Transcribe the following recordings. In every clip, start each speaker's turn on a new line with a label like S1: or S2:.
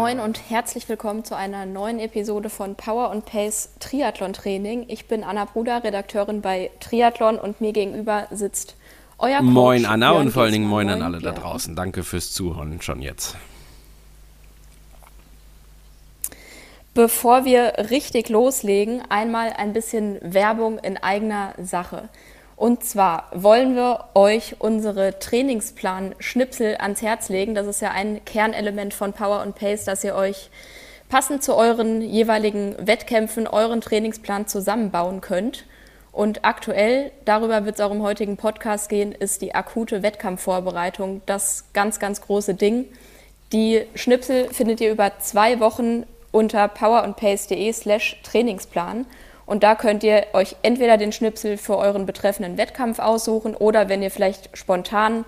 S1: Moin und herzlich willkommen zu einer neuen Episode von Power und Pace Triathlon Training. Ich bin Anna Bruder, Redakteurin bei Triathlon und mir gegenüber sitzt euer Coach.
S2: Moin Anna Björn und vor allen Dingen moin, an alle Björn. da draußen. Danke fürs Zuhören schon jetzt.
S1: Bevor wir richtig loslegen, einmal ein bisschen Werbung in eigener Sache. Und zwar wollen wir euch unsere Trainingsplan-Schnipsel ans Herz legen. Das ist ja ein Kernelement von Power und Pace, dass ihr euch passend zu euren jeweiligen Wettkämpfen euren Trainingsplan zusammenbauen könnt. Und aktuell, darüber wird es auch im heutigen Podcast gehen, ist die akute Wettkampfvorbereitung das ganz, ganz große Ding. Die Schnipsel findet ihr über zwei Wochen unter powerandpace.de slash Trainingsplan. Und da könnt ihr euch entweder den Schnipsel für euren betreffenden Wettkampf aussuchen oder wenn ihr vielleicht spontan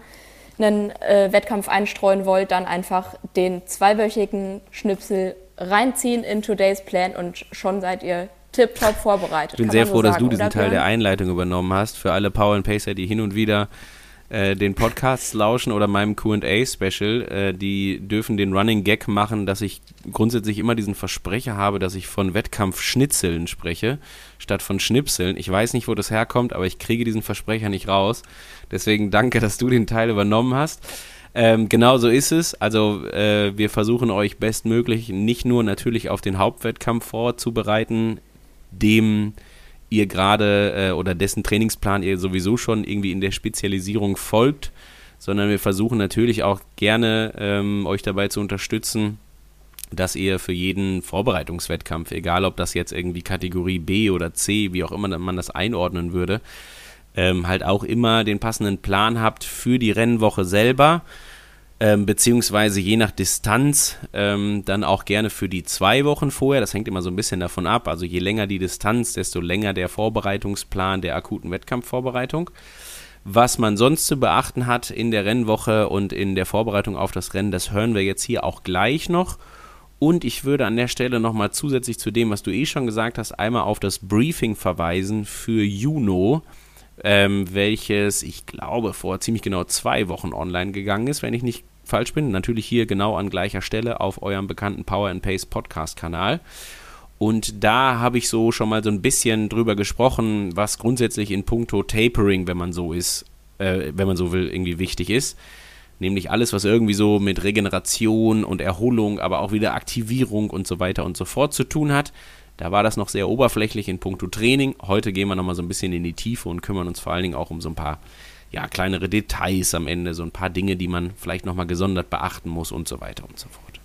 S1: einen äh, Wettkampf einstreuen wollt, dann einfach den zweiwöchigen Schnipsel reinziehen in Today's Plan und schon seid ihr tipptopp vorbereitet.
S2: Ich bin sehr froh, so dass du diesen Teil der Einleitung übernommen hast. Für alle Power and Pacer, die hin und wieder äh, den Podcasts lauschen oder meinem QA-Special, äh, die dürfen den Running Gag machen, dass ich grundsätzlich immer diesen Versprecher habe, dass ich von Wettkampfschnitzeln spreche, statt von Schnipseln. Ich weiß nicht, wo das herkommt, aber ich kriege diesen Versprecher nicht raus. Deswegen danke, dass du den Teil übernommen hast. Ähm, genau so ist es. Also äh, wir versuchen euch bestmöglich nicht nur natürlich auf den Hauptwettkampf vorzubereiten, dem ihr gerade äh, oder dessen Trainingsplan ihr sowieso schon irgendwie in der Spezialisierung folgt, sondern wir versuchen natürlich auch gerne ähm, euch dabei zu unterstützen, dass ihr für jeden Vorbereitungswettkampf, egal ob das jetzt irgendwie Kategorie B oder C, wie auch immer man das einordnen würde, ähm, halt auch immer den passenden Plan habt für die Rennwoche selber ähm, beziehungsweise je nach Distanz ähm, dann auch gerne für die zwei Wochen vorher. Das hängt immer so ein bisschen davon ab. Also je länger die Distanz, desto länger der Vorbereitungsplan der akuten Wettkampfvorbereitung. Was man sonst zu beachten hat in der Rennwoche und in der Vorbereitung auf das Rennen, das hören wir jetzt hier auch gleich noch. Und ich würde an der Stelle nochmal zusätzlich zu dem, was du eh schon gesagt hast, einmal auf das Briefing verweisen für Juno ähm, welches ich glaube vor ziemlich genau zwei Wochen online gegangen ist, wenn ich nicht falsch bin. Natürlich hier genau an gleicher Stelle auf eurem bekannten Power and Pace Podcast Kanal. Und da habe ich so schon mal so ein bisschen drüber gesprochen, was grundsätzlich in puncto Tapering, wenn man so ist, äh, wenn man so will, irgendwie wichtig ist. Nämlich alles, was irgendwie so mit Regeneration und Erholung, aber auch wieder Aktivierung und so weiter und so fort zu tun hat. Da war das noch sehr oberflächlich in puncto Training. Heute gehen wir nochmal so ein bisschen in die Tiefe und kümmern uns vor allen Dingen auch um so ein paar ja, kleinere Details am Ende, so ein paar Dinge, die man vielleicht nochmal gesondert beachten muss und so weiter und so fort.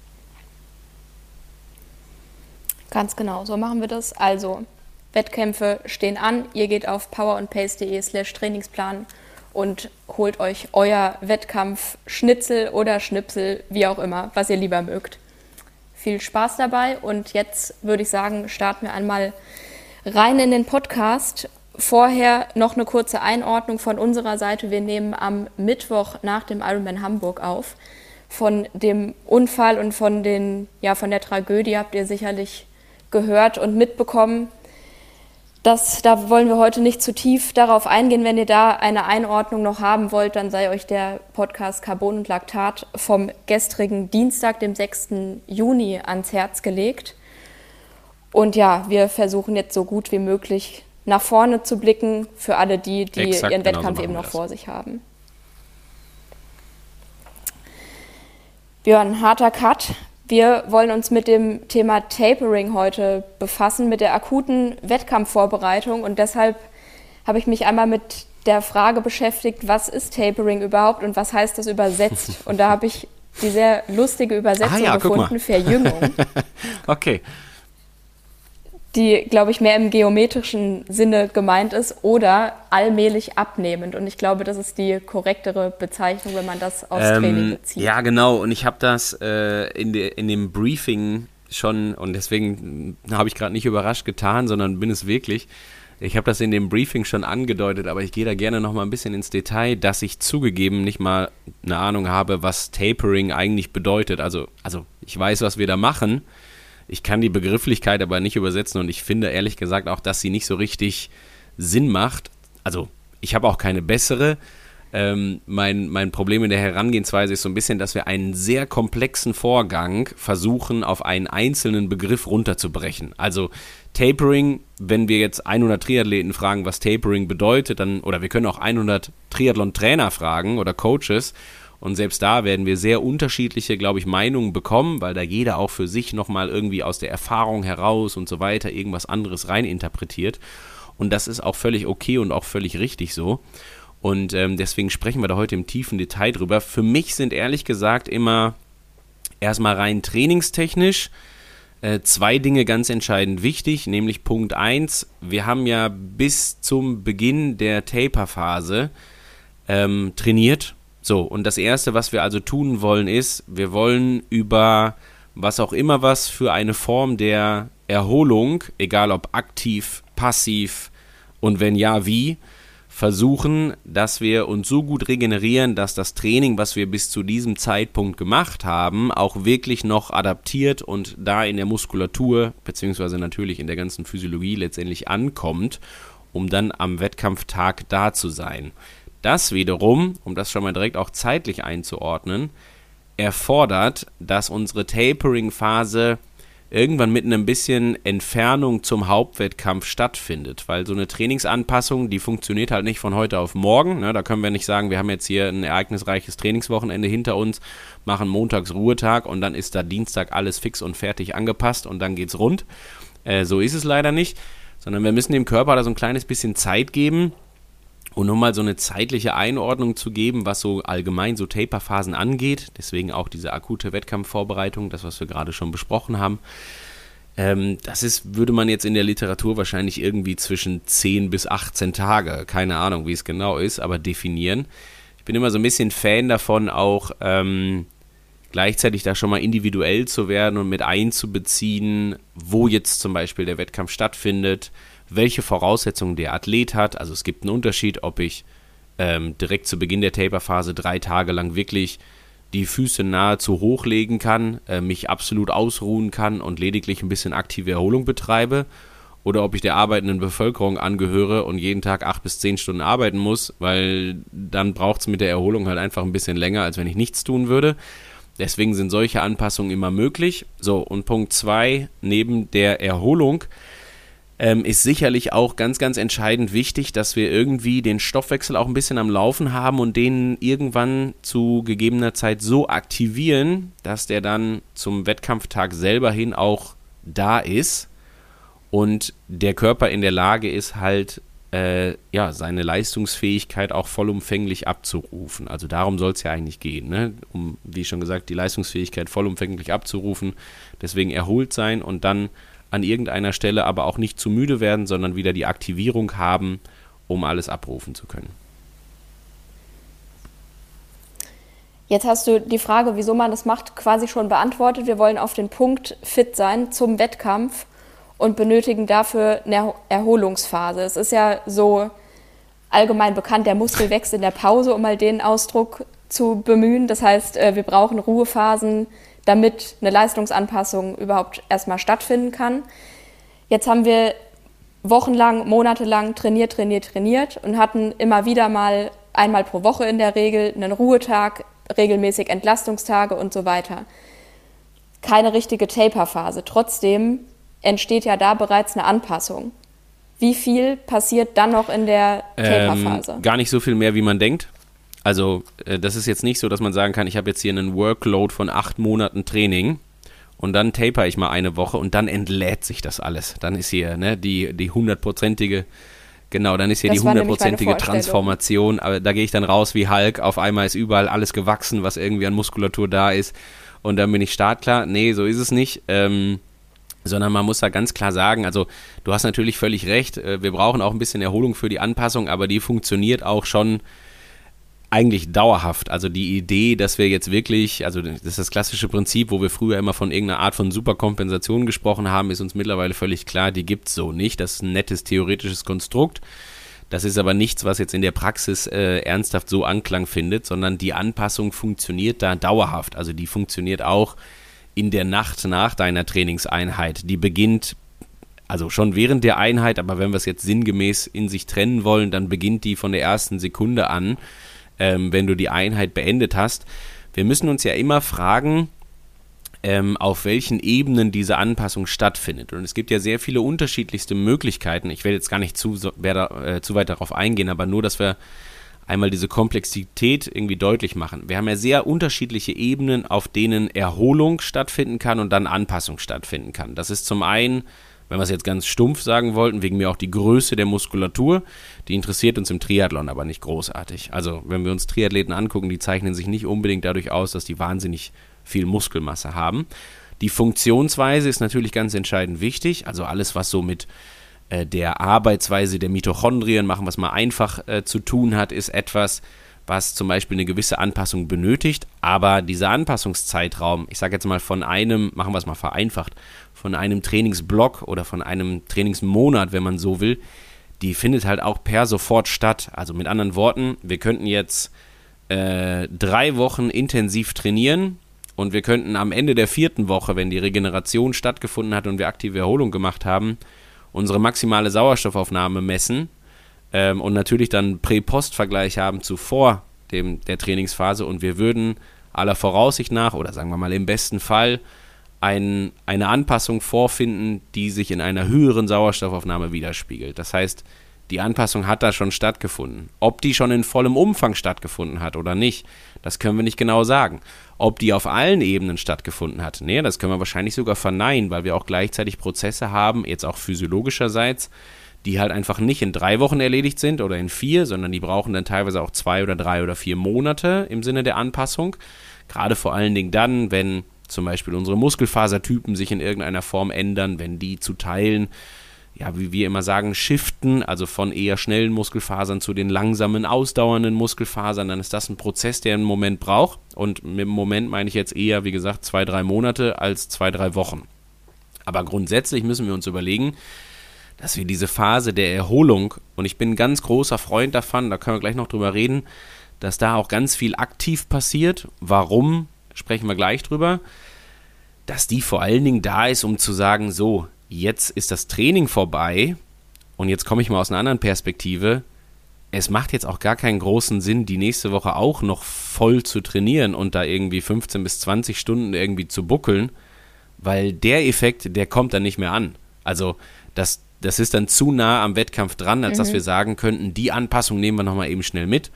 S1: Ganz genau, so machen wir das. Also, Wettkämpfe stehen an. Ihr geht auf powerandpace.de slash Trainingsplan und holt euch euer Wettkampf Schnitzel oder Schnipsel, wie auch immer, was ihr lieber mögt. Viel Spaß dabei und jetzt würde ich sagen, starten wir einmal rein in den Podcast Vorher noch eine kurze Einordnung von unserer Seite. Wir nehmen am Mittwoch nach dem Ironman Hamburg auf. Von dem Unfall und von, den, ja, von der Tragödie habt ihr sicherlich gehört und mitbekommen. Das, da wollen wir heute nicht zu tief darauf eingehen. Wenn ihr da eine Einordnung noch haben wollt, dann sei euch der Podcast Carbon und Laktat vom gestrigen Dienstag, dem 6. Juni, ans Herz gelegt. Und ja, wir versuchen jetzt so gut wie möglich nach vorne zu blicken für alle die, die Exakt, ihren genau Wettkampf so eben noch vor sich haben. Björn, harter Cut. Wir wollen uns mit dem Thema Tapering heute befassen, mit der akuten Wettkampfvorbereitung. Und deshalb habe ich mich einmal mit der Frage beschäftigt, was ist Tapering überhaupt und was heißt das übersetzt? Und da habe ich die sehr lustige Übersetzung ah, ja, gefunden, Verjüngung.
S2: okay
S1: die, glaube ich, mehr im geometrischen Sinne gemeint ist oder allmählich abnehmend. Und ich glaube, das ist die korrektere Bezeichnung, wenn man das aus ähm, Training bezieht.
S2: Ja, genau. Und ich habe das äh, in, de, in dem Briefing schon, und deswegen habe ich gerade nicht überrascht getan, sondern bin es wirklich. Ich habe das in dem Briefing schon angedeutet, aber ich gehe da gerne noch mal ein bisschen ins Detail, dass ich zugegeben nicht mal eine Ahnung habe, was Tapering eigentlich bedeutet. Also, also ich weiß, was wir da machen, ich kann die Begrifflichkeit aber nicht übersetzen und ich finde ehrlich gesagt auch, dass sie nicht so richtig Sinn macht. Also ich habe auch keine bessere, Ähm, mein, mein Problem in der Herangehensweise ist so ein bisschen, dass wir einen sehr komplexen Vorgang versuchen, auf einen einzelnen Begriff runterzubrechen. Also Tapering, wenn wir jetzt 100 Triathleten fragen, was Tapering bedeutet, dann, oder wir können auch 100 Triathlon-Trainer fragen oder Coaches. Und selbst da werden wir sehr unterschiedliche, glaube ich, Meinungen bekommen, weil da jeder auch für sich nochmal irgendwie aus der Erfahrung heraus und so weiter irgendwas anderes reininterpretiert. Und das ist auch völlig okay und auch völlig richtig so. Und ähm, deswegen sprechen wir da heute im tiefen Detail drüber. Für mich sind ehrlich gesagt immer erstmal rein trainingstechnisch äh, zwei Dinge ganz entscheidend wichtig, nämlich Punkt 1, wir haben ja bis zum Beginn der Taper-Phase ähm, trainiert. So, und das Erste, was wir also tun wollen, ist, wir wollen über was auch immer was für eine Form der Erholung, egal ob aktiv, passiv und wenn ja, wie, versuchen, dass wir uns so gut regenerieren, dass das Training, was wir bis zu diesem Zeitpunkt gemacht haben, auch wirklich noch adaptiert und da in der Muskulatur, beziehungsweise natürlich in der ganzen Physiologie letztendlich ankommt, um dann am Wettkampftag da zu sein. Das wiederum, um das schon mal direkt auch zeitlich einzuordnen, erfordert, dass unsere Tapering-Phase irgendwann mit einem bisschen Entfernung zum Hauptwettkampf stattfindet. Weil so eine Trainingsanpassung, die funktioniert halt nicht von heute auf morgen. Ne? Da können wir nicht sagen, wir haben jetzt hier ein ereignisreiches Trainingswochenende hinter uns, machen montags Ruhetag und dann ist da Dienstag alles fix und fertig angepasst und dann geht's rund. Äh, so ist es leider nicht. Sondern wir müssen dem Körper da so ein kleines bisschen Zeit geben, und um mal so eine zeitliche Einordnung zu geben, was so allgemein so Taperphasen angeht, deswegen auch diese akute Wettkampfvorbereitung, das, was wir gerade schon besprochen haben, ähm, das ist, würde man jetzt in der Literatur wahrscheinlich irgendwie zwischen 10 bis 18 Tage, keine Ahnung, wie es genau ist, aber definieren. Ich bin immer so ein bisschen Fan davon, auch ähm, gleichzeitig da schon mal individuell zu werden und mit einzubeziehen, wo jetzt zum Beispiel der Wettkampf stattfindet, welche Voraussetzungen der Athlet hat. Also es gibt einen Unterschied, ob ich ähm, direkt zu Beginn der Taperphase drei Tage lang wirklich die Füße nahezu hochlegen kann, äh, mich absolut ausruhen kann und lediglich ein bisschen aktive Erholung betreibe. Oder ob ich der arbeitenden Bevölkerung angehöre und jeden Tag acht bis zehn Stunden arbeiten muss, weil dann braucht es mit der Erholung halt einfach ein bisschen länger, als wenn ich nichts tun würde. Deswegen sind solche Anpassungen immer möglich. So, und Punkt zwei neben der Erholung ähm, ist sicherlich auch ganz, ganz entscheidend wichtig, dass wir irgendwie den Stoffwechsel auch ein bisschen am Laufen haben und den irgendwann zu gegebener Zeit so aktivieren, dass der dann zum Wettkampftag selber hin auch da ist und der Körper in der Lage ist, halt äh, ja, seine Leistungsfähigkeit auch vollumfänglich abzurufen. Also darum soll es ja eigentlich gehen, ne? um, wie schon gesagt, die Leistungsfähigkeit vollumfänglich abzurufen, deswegen erholt sein und dann an irgendeiner Stelle aber auch nicht zu müde werden, sondern wieder die Aktivierung haben, um alles abrufen zu können.
S1: Jetzt hast du die Frage, wieso man das macht, quasi schon beantwortet. Wir wollen auf den Punkt fit sein zum Wettkampf und benötigen dafür eine Erholungsphase. Es ist ja so allgemein bekannt, der Muskel wächst in der Pause, um mal den Ausdruck zu bemühen. Das heißt, äh, wir brauchen Ruhephasen, damit eine Leistungsanpassung überhaupt erstmal stattfinden kann. Jetzt haben wir wochenlang, monatelang trainiert, trainiert, trainiert und hatten immer wieder mal einmal pro Woche in der Regel einen Ruhetag, regelmäßig Entlastungstage und so weiter. Keine richtige Taper-Phase. Trotzdem entsteht ja da bereits eine Anpassung. Wie viel passiert dann noch in der Taper-Phase?
S2: Ähm, gar nicht so viel mehr, wie man denkt. Also äh, das ist jetzt nicht so, dass man sagen kann, ich habe jetzt hier einen Workload von acht Monaten Training und dann taper ich mal eine Woche und dann entlädt sich das alles. Dann ist hier ne, die, die hundertprozentige, genau, dann ist hier das die hundertprozentige Transformation. Aber da gehe ich dann raus wie Hulk, auf einmal ist überall alles gewachsen, was irgendwie an Muskulatur da ist und dann bin ich startklar. Nee, so ist es nicht. Ähm, sondern man muss da ganz klar sagen, also du hast natürlich völlig recht, äh, wir brauchen auch ein bisschen Erholung für die Anpassung, aber die funktioniert auch schon eigentlich dauerhaft. Also die Idee, dass wir jetzt wirklich, also das ist das klassische Prinzip, wo wir früher immer von irgendeiner Art von Superkompensation gesprochen haben, ist uns mittlerweile völlig klar, die gibt es so nicht. Das ist ein nettes theoretisches Konstrukt. Das ist aber nichts, was jetzt in der Praxis äh, ernsthaft so Anklang findet, sondern die Anpassung funktioniert da dauerhaft. Also die funktioniert auch in der Nacht nach deiner Trainingseinheit. Die beginnt also schon während der Einheit, aber wenn wir es jetzt sinngemäß in sich trennen wollen, dann beginnt die von der ersten Sekunde an ähm, wenn du die Einheit beendet hast. Wir müssen uns ja immer fragen, ähm, auf welchen Ebenen diese Anpassung stattfindet. Und es gibt ja sehr viele unterschiedlichste Möglichkeiten. Ich werde jetzt gar nicht zu, äh, zu weit darauf eingehen, aber nur, dass wir einmal diese Komplexität irgendwie deutlich machen. Wir haben ja sehr unterschiedliche Ebenen, auf denen Erholung stattfinden kann und dann Anpassung stattfinden kann. Das ist zum einen, wenn wir es jetzt ganz stumpf sagen wollten, wegen mir auch die Größe der Muskulatur. Die interessiert uns im Triathlon aber nicht großartig. Also wenn wir uns Triathleten angucken, die zeichnen sich nicht unbedingt dadurch aus, dass die wahnsinnig viel Muskelmasse haben. Die Funktionsweise ist natürlich ganz entscheidend wichtig. Also alles, was so mit äh, der Arbeitsweise der Mitochondrien, machen es mal einfach, äh, zu tun hat, ist etwas, was zum Beispiel eine gewisse Anpassung benötigt. Aber dieser Anpassungszeitraum, ich sage jetzt mal von einem, machen wir es mal vereinfacht, von einem Trainingsblock oder von einem Trainingsmonat, wenn man so will, die findet halt auch per sofort statt. Also mit anderen Worten, wir könnten jetzt äh, drei Wochen intensiv trainieren und wir könnten am Ende der vierten Woche, wenn die Regeneration stattgefunden hat und wir aktive Erholung gemacht haben, unsere maximale Sauerstoffaufnahme messen ähm, und natürlich dann Prä-Post-Vergleich haben zuvor dem, der Trainingsphase und wir würden aller Voraussicht nach oder sagen wir mal im besten Fall ein, eine Anpassung vorfinden, die sich in einer höheren Sauerstoffaufnahme widerspiegelt. Das heißt, die Anpassung hat da schon stattgefunden. Ob die schon in vollem Umfang stattgefunden hat oder nicht, das können wir nicht genau sagen. Ob die auf allen Ebenen stattgefunden hat, nee, das können wir wahrscheinlich sogar verneinen, weil wir auch gleichzeitig Prozesse haben, jetzt auch physiologischerseits, die halt einfach nicht in drei Wochen erledigt sind oder in vier, sondern die brauchen dann teilweise auch zwei oder drei oder vier Monate im Sinne der Anpassung. Gerade vor allen Dingen dann, wenn zum Beispiel unsere Muskelfasertypen sich in irgendeiner Form ändern, wenn die zu Teilen ja, wie wir immer sagen, shiften, also von eher schnellen Muskelfasern zu den langsamen, ausdauernden Muskelfasern, dann ist das ein Prozess, der einen Moment braucht. Und mit dem Moment meine ich jetzt eher, wie gesagt, zwei, drei Monate als zwei, drei Wochen. Aber grundsätzlich müssen wir uns überlegen, dass wir diese Phase der Erholung, und ich bin ein ganz großer Freund davon, da können wir gleich noch drüber reden, dass da auch ganz viel aktiv passiert. Warum, sprechen wir gleich drüber. Dass die vor allen Dingen da ist, um zu sagen, so, jetzt ist das Training vorbei und jetzt komme ich mal aus einer anderen Perspektive. Es macht jetzt auch gar keinen großen Sinn, die nächste Woche auch noch voll zu trainieren und da irgendwie 15 bis 20 Stunden irgendwie zu buckeln, weil der Effekt, der kommt dann nicht mehr an. Also das, das ist dann zu nah am Wettkampf dran, als mhm. dass wir sagen könnten, die Anpassung nehmen wir nochmal eben schnell mit.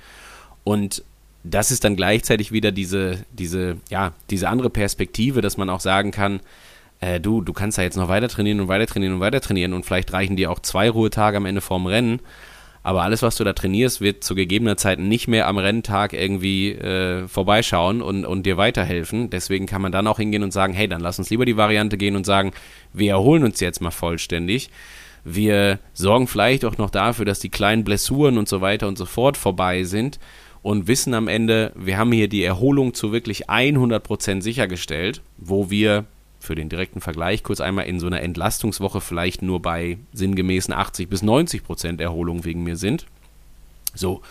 S2: Und das ist dann gleichzeitig wieder diese, diese, ja, diese andere Perspektive, dass man auch sagen kann, äh, du, du kannst da jetzt noch weiter trainieren und weiter trainieren und weiter trainieren und vielleicht reichen dir auch zwei Ruhetage am Ende vorm Rennen. Aber alles, was du da trainierst, wird zu gegebener Zeit nicht mehr am Renntag irgendwie äh, vorbeischauen und, und dir weiterhelfen. Deswegen kann man dann auch hingehen und sagen, hey, dann lass uns lieber die Variante gehen und sagen, wir erholen uns jetzt mal vollständig. Wir sorgen vielleicht auch noch dafür, dass die kleinen Blessuren und so weiter und so fort vorbei sind und wissen am Ende, wir haben hier die Erholung zu wirklich 100% sichergestellt, wo wir für den direkten Vergleich kurz einmal in so einer Entlastungswoche vielleicht nur bei sinngemäßen 80 bis 90 Prozent Erholung wegen mir sind. So,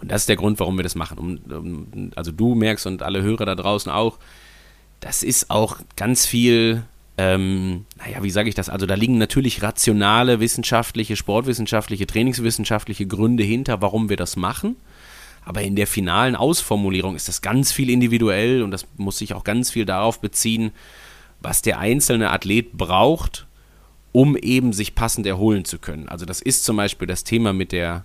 S2: und das ist der Grund, warum wir das machen. Um, also du merkst und alle Hörer da draußen auch, das ist auch ganz viel, ähm, naja, wie sage ich das? Also da liegen natürlich rationale, wissenschaftliche, sportwissenschaftliche, trainingswissenschaftliche Gründe hinter, warum wir das machen. Aber in der finalen Ausformulierung ist das ganz viel individuell und das muss sich auch ganz viel darauf beziehen, was der einzelne Athlet braucht, um eben sich passend erholen zu können. Also das ist zum Beispiel das Thema mit der,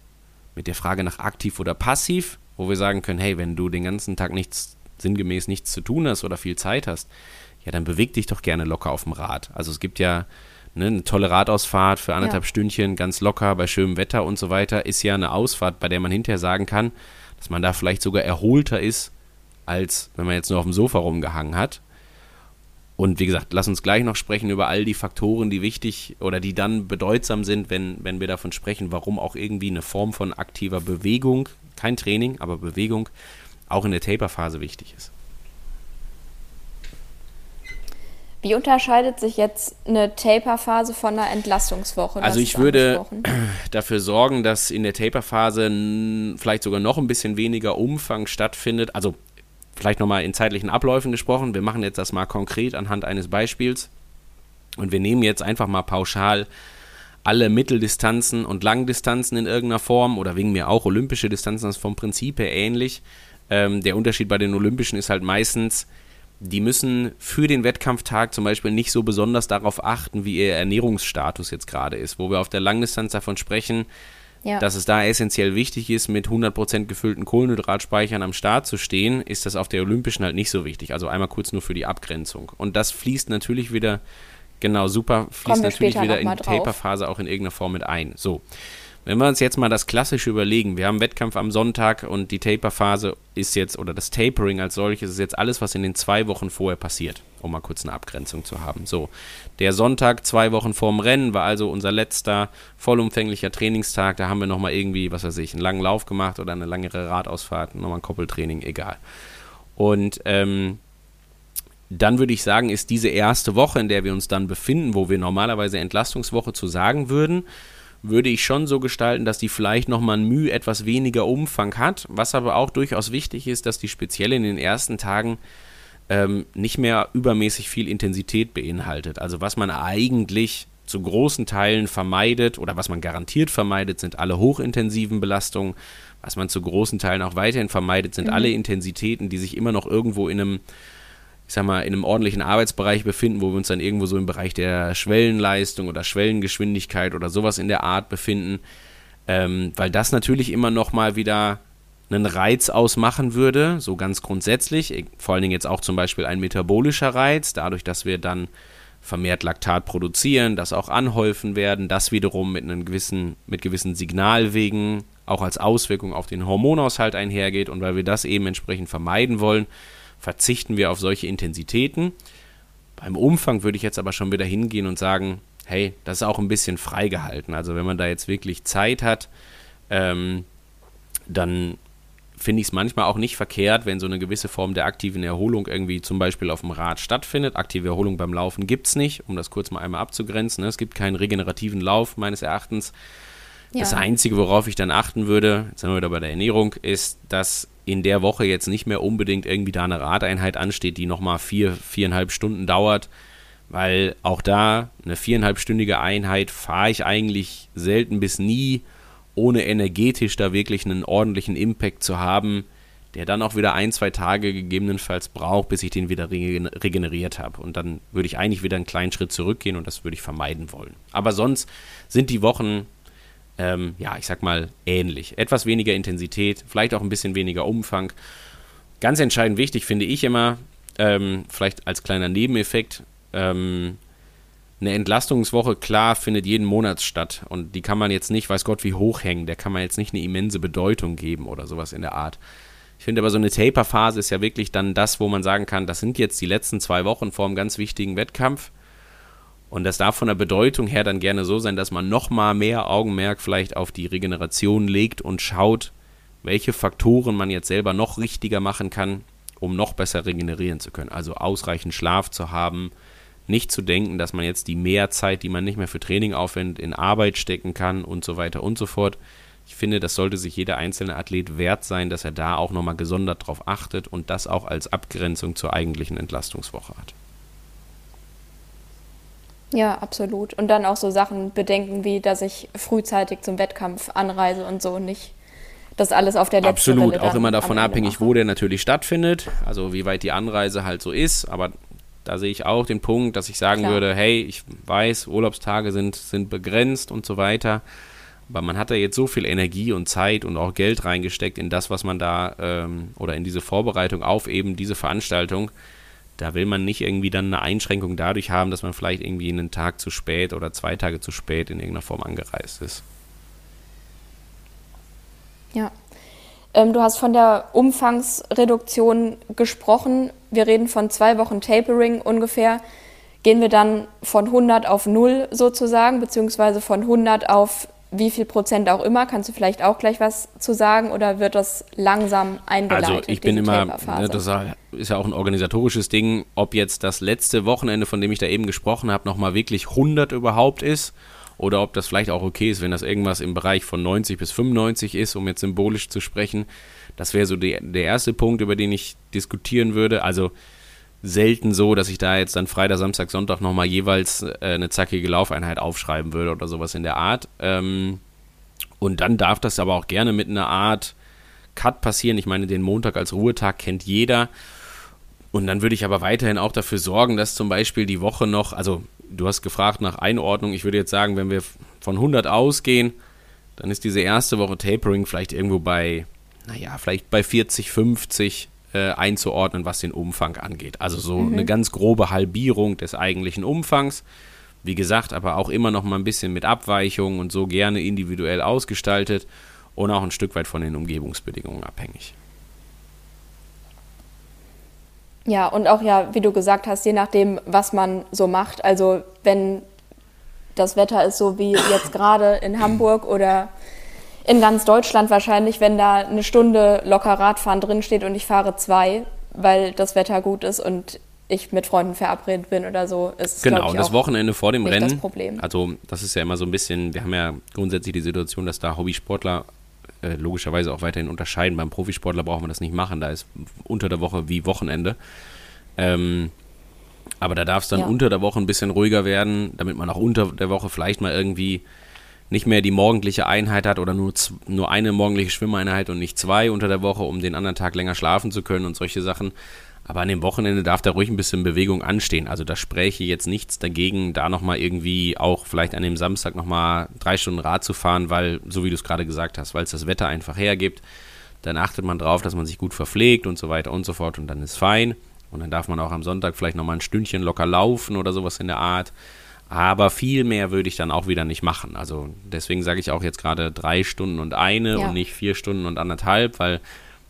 S2: mit der Frage nach aktiv oder passiv, wo wir sagen können, hey, wenn du den ganzen Tag nichts, sinngemäß nichts zu tun hast oder viel Zeit hast, ja, dann beweg dich doch gerne locker auf dem Rad. Also es gibt ja ne, eine tolle Radausfahrt für anderthalb ja. Stündchen, ganz locker, bei schönem Wetter und so weiter, ist ja eine Ausfahrt, bei der man hinterher sagen kann, dass man da vielleicht sogar erholter ist, als wenn man jetzt nur auf dem Sofa rumgehangen hat. Und wie gesagt, lass uns gleich noch sprechen über all die Faktoren, die wichtig oder die dann bedeutsam sind, wenn, wenn wir davon sprechen, warum auch irgendwie eine Form von aktiver Bewegung, kein Training, aber Bewegung, auch in der Taper-Phase wichtig ist.
S1: Wie unterscheidet sich jetzt eine Taper-Phase von einer Entlastungswoche?
S2: Also ich würde dafür sorgen, dass in der Taper-Phase vielleicht sogar noch ein bisschen weniger Umfang stattfindet. Also vielleicht nochmal in zeitlichen Abläufen gesprochen. Wir machen jetzt das mal konkret anhand eines Beispiels. Und wir nehmen jetzt einfach mal pauschal alle Mitteldistanzen und Langdistanzen in irgendeiner Form oder wegen mir auch olympische Distanzen, das ist vom Prinzip her ähnlich. Ähm, der Unterschied bei den Olympischen ist halt meistens, die müssen für den Wettkampftag zum Beispiel nicht so besonders darauf achten, wie ihr Ernährungsstatus jetzt gerade ist, wo wir auf der Langdistanz davon sprechen, ja. dass es da essentiell wichtig ist, mit 100% gefüllten Kohlenhydratspeichern am Start zu stehen, ist das auf der Olympischen halt nicht so wichtig. Also einmal kurz nur für die Abgrenzung. Und das fließt natürlich wieder Genau, super. Fließt natürlich wieder in die Taperphase auch in irgendeiner Form mit ein. So. Wenn wir uns jetzt mal das Klassische überlegen, wir haben Wettkampf am Sonntag und die Taperphase ist jetzt, oder das Tapering als solches, ist jetzt alles, was in den zwei Wochen vorher passiert, um mal kurz eine Abgrenzung zu haben. So, der Sonntag, zwei Wochen vorm Rennen, war also unser letzter vollumfänglicher Trainingstag. Da haben wir nochmal irgendwie, was weiß ich, einen langen Lauf gemacht oder eine längere Radausfahrt, nochmal ein Koppeltraining, egal. Und ähm, dann würde ich sagen, ist diese erste Woche, in der wir uns dann befinden, wo wir normalerweise Entlastungswoche zu sagen würden, würde ich schon so gestalten, dass die vielleicht nochmal ein Mühe etwas weniger Umfang hat. Was aber auch durchaus wichtig ist, dass die speziell in den ersten Tagen ähm, nicht mehr übermäßig viel Intensität beinhaltet. Also was man eigentlich zu großen Teilen vermeidet oder was man garantiert vermeidet, sind alle hochintensiven Belastungen. Was man zu großen Teilen auch weiterhin vermeidet, sind mhm. alle Intensitäten, die sich immer noch irgendwo in einem ich sag mal, in einem ordentlichen Arbeitsbereich befinden, wo wir uns dann irgendwo so im Bereich der Schwellenleistung oder Schwellengeschwindigkeit oder sowas in der Art befinden, ähm, weil das natürlich immer noch mal wieder einen Reiz ausmachen würde, so ganz grundsätzlich, vor allen Dingen jetzt auch zum Beispiel ein metabolischer Reiz, dadurch, dass wir dann vermehrt Laktat produzieren, das auch anhäufen werden, das wiederum mit einem gewissen, mit gewissen Signalwegen auch als Auswirkung auf den Hormonaushalt einhergeht. Und weil wir das eben entsprechend vermeiden wollen, verzichten wir auf solche Intensitäten. Beim Umfang würde ich jetzt aber schon wieder hingehen und sagen, hey, das ist auch ein bisschen freigehalten. Also wenn man da jetzt wirklich Zeit hat, ähm, dann finde ich es manchmal auch nicht verkehrt, wenn so eine gewisse Form der aktiven Erholung irgendwie zum Beispiel auf dem Rad stattfindet. Aktive Erholung beim Laufen gibt es nicht, um das kurz mal einmal abzugrenzen. Ne? Es gibt keinen regenerativen Lauf meines Erachtens. Ja. Das Einzige, worauf ich dann achten würde, jetzt sind wir wieder bei der Ernährung, ist, dass in der Woche jetzt nicht mehr unbedingt irgendwie da eine Radeinheit ansteht, die nochmal vier, viereinhalb Stunden dauert, weil auch da eine viereinhalbstündige Einheit fahre ich eigentlich selten bis nie, ohne energetisch da wirklich einen ordentlichen Impact zu haben, der dann auch wieder ein, zwei Tage gegebenenfalls braucht, bis ich den wieder regeneriert habe. Und dann würde ich eigentlich wieder einen kleinen Schritt zurückgehen und das würde ich vermeiden wollen. Aber sonst sind die Wochen ähm, ja, ich sag mal, ähnlich. Etwas weniger Intensität, vielleicht auch ein bisschen weniger Umfang. Ganz entscheidend wichtig finde ich immer, ähm, vielleicht als kleiner Nebeneffekt, ähm, eine Entlastungswoche, klar, findet jeden Monat statt. Und die kann man jetzt nicht, weiß Gott, wie hoch hängen. Der kann man jetzt nicht eine immense Bedeutung geben oder sowas in der Art. Ich finde aber so eine Taper-Phase ist ja wirklich dann das, wo man sagen kann, das sind jetzt die letzten zwei Wochen vor einem ganz wichtigen Wettkampf. Und das darf von der Bedeutung her dann gerne so sein, dass man nochmal mehr Augenmerk vielleicht auf die Regeneration legt und schaut, welche Faktoren man jetzt selber noch richtiger machen kann, um noch besser regenerieren zu können. Also ausreichend Schlaf zu haben, nicht zu denken, dass man jetzt die Mehrzeit, die man nicht mehr für Training aufwendet, in Arbeit stecken kann und so weiter und so fort. Ich finde, das sollte sich jeder einzelne Athlet wert sein, dass er da auch nochmal gesondert drauf achtet und das auch als Abgrenzung zur eigentlichen Entlastungswoche hat.
S1: Ja, absolut. Und dann auch so Sachen bedenken, wie dass ich frühzeitig zum Wettkampf anreise und so nicht das alles auf der
S2: letzten Absolut, auch immer davon abhängig, mache. wo der natürlich stattfindet, also wie weit die Anreise halt so ist, aber da sehe ich auch den Punkt, dass ich sagen Klar. würde, hey, ich weiß, Urlaubstage sind, sind begrenzt und so weiter, aber man hat da jetzt so viel Energie und Zeit und auch Geld reingesteckt in das, was man da ähm, oder in diese Vorbereitung auf eben diese Veranstaltung, da will man nicht irgendwie dann eine Einschränkung dadurch haben, dass man vielleicht irgendwie einen Tag zu spät oder zwei Tage zu spät in irgendeiner Form angereist ist.
S1: Ja. Ähm, du hast von der Umfangsreduktion gesprochen. Wir reden von zwei Wochen Tapering ungefähr. Gehen wir dann von 100 auf 0 sozusagen, beziehungsweise von 100 auf wie viel Prozent auch immer, kannst du vielleicht auch gleich was zu sagen oder wird das langsam eingeleitet?
S2: Also ich bin immer, ne, das ist ja auch ein organisatorisches Ding, ob jetzt das letzte Wochenende, von dem ich da eben gesprochen habe, nochmal wirklich 100 überhaupt ist oder ob das vielleicht auch okay ist, wenn das irgendwas im Bereich von 90 bis 95 ist, um jetzt symbolisch zu sprechen. Das wäre so die, der erste Punkt, über den ich diskutieren würde. Also selten so, dass ich da jetzt dann Freitag, Samstag, Sonntag nochmal jeweils äh, eine zackige Laufeinheit aufschreiben würde oder sowas in der Art. Ähm, und dann darf das aber auch gerne mit einer Art Cut passieren. Ich meine, den Montag als Ruhetag kennt jeder. Und dann würde ich aber weiterhin auch dafür sorgen, dass zum Beispiel die Woche noch, also du hast gefragt nach Einordnung, ich würde jetzt sagen, wenn wir von 100 ausgehen, dann ist diese erste Woche Tapering vielleicht irgendwo bei, naja, vielleicht bei 40, 50 äh, einzuordnen, was den Umfang angeht. Also so mhm. eine ganz grobe Halbierung des eigentlichen Umfangs. Wie gesagt, aber auch immer noch mal ein bisschen mit Abweichungen und so gerne individuell ausgestaltet und auch ein Stück weit von den Umgebungsbedingungen abhängig.
S1: Ja, und auch ja, wie du gesagt hast, je nachdem, was man so macht. Also wenn das Wetter ist so wie jetzt gerade in Hamburg oder in ganz Deutschland wahrscheinlich, wenn da eine Stunde locker Radfahren drinsteht und ich fahre zwei, weil das Wetter gut ist und ich mit Freunden verabredet bin oder so, ist
S2: Genau, und das Wochenende vor dem Rennen. Das Problem. Also, das ist ja immer so ein bisschen, wir haben ja grundsätzlich die Situation, dass da Hobbysportler äh, logischerweise auch weiterhin unterscheiden. Beim Profisportler braucht man das nicht machen, da ist unter der Woche wie Wochenende. Ähm, aber da darf es dann ja. unter der Woche ein bisschen ruhiger werden, damit man auch unter der Woche vielleicht mal irgendwie nicht mehr die morgendliche Einheit hat oder nur, nur eine morgendliche Schwimmeinheit und nicht zwei unter der Woche, um den anderen Tag länger schlafen zu können und solche Sachen. Aber an dem Wochenende darf da ruhig ein bisschen Bewegung anstehen. Also da spräche jetzt nichts dagegen, da nochmal irgendwie auch vielleicht an dem Samstag nochmal drei Stunden Rad zu fahren, weil, so wie du es gerade gesagt hast, weil es das Wetter einfach hergibt. Dann achtet man drauf, dass man sich gut verpflegt und so weiter und so fort und dann ist fein. Und dann darf man auch am Sonntag vielleicht nochmal ein Stündchen locker laufen oder sowas in der Art. Aber viel mehr würde ich dann auch wieder nicht machen. Also deswegen sage ich auch jetzt gerade drei Stunden und eine ja. und nicht vier Stunden und anderthalb, weil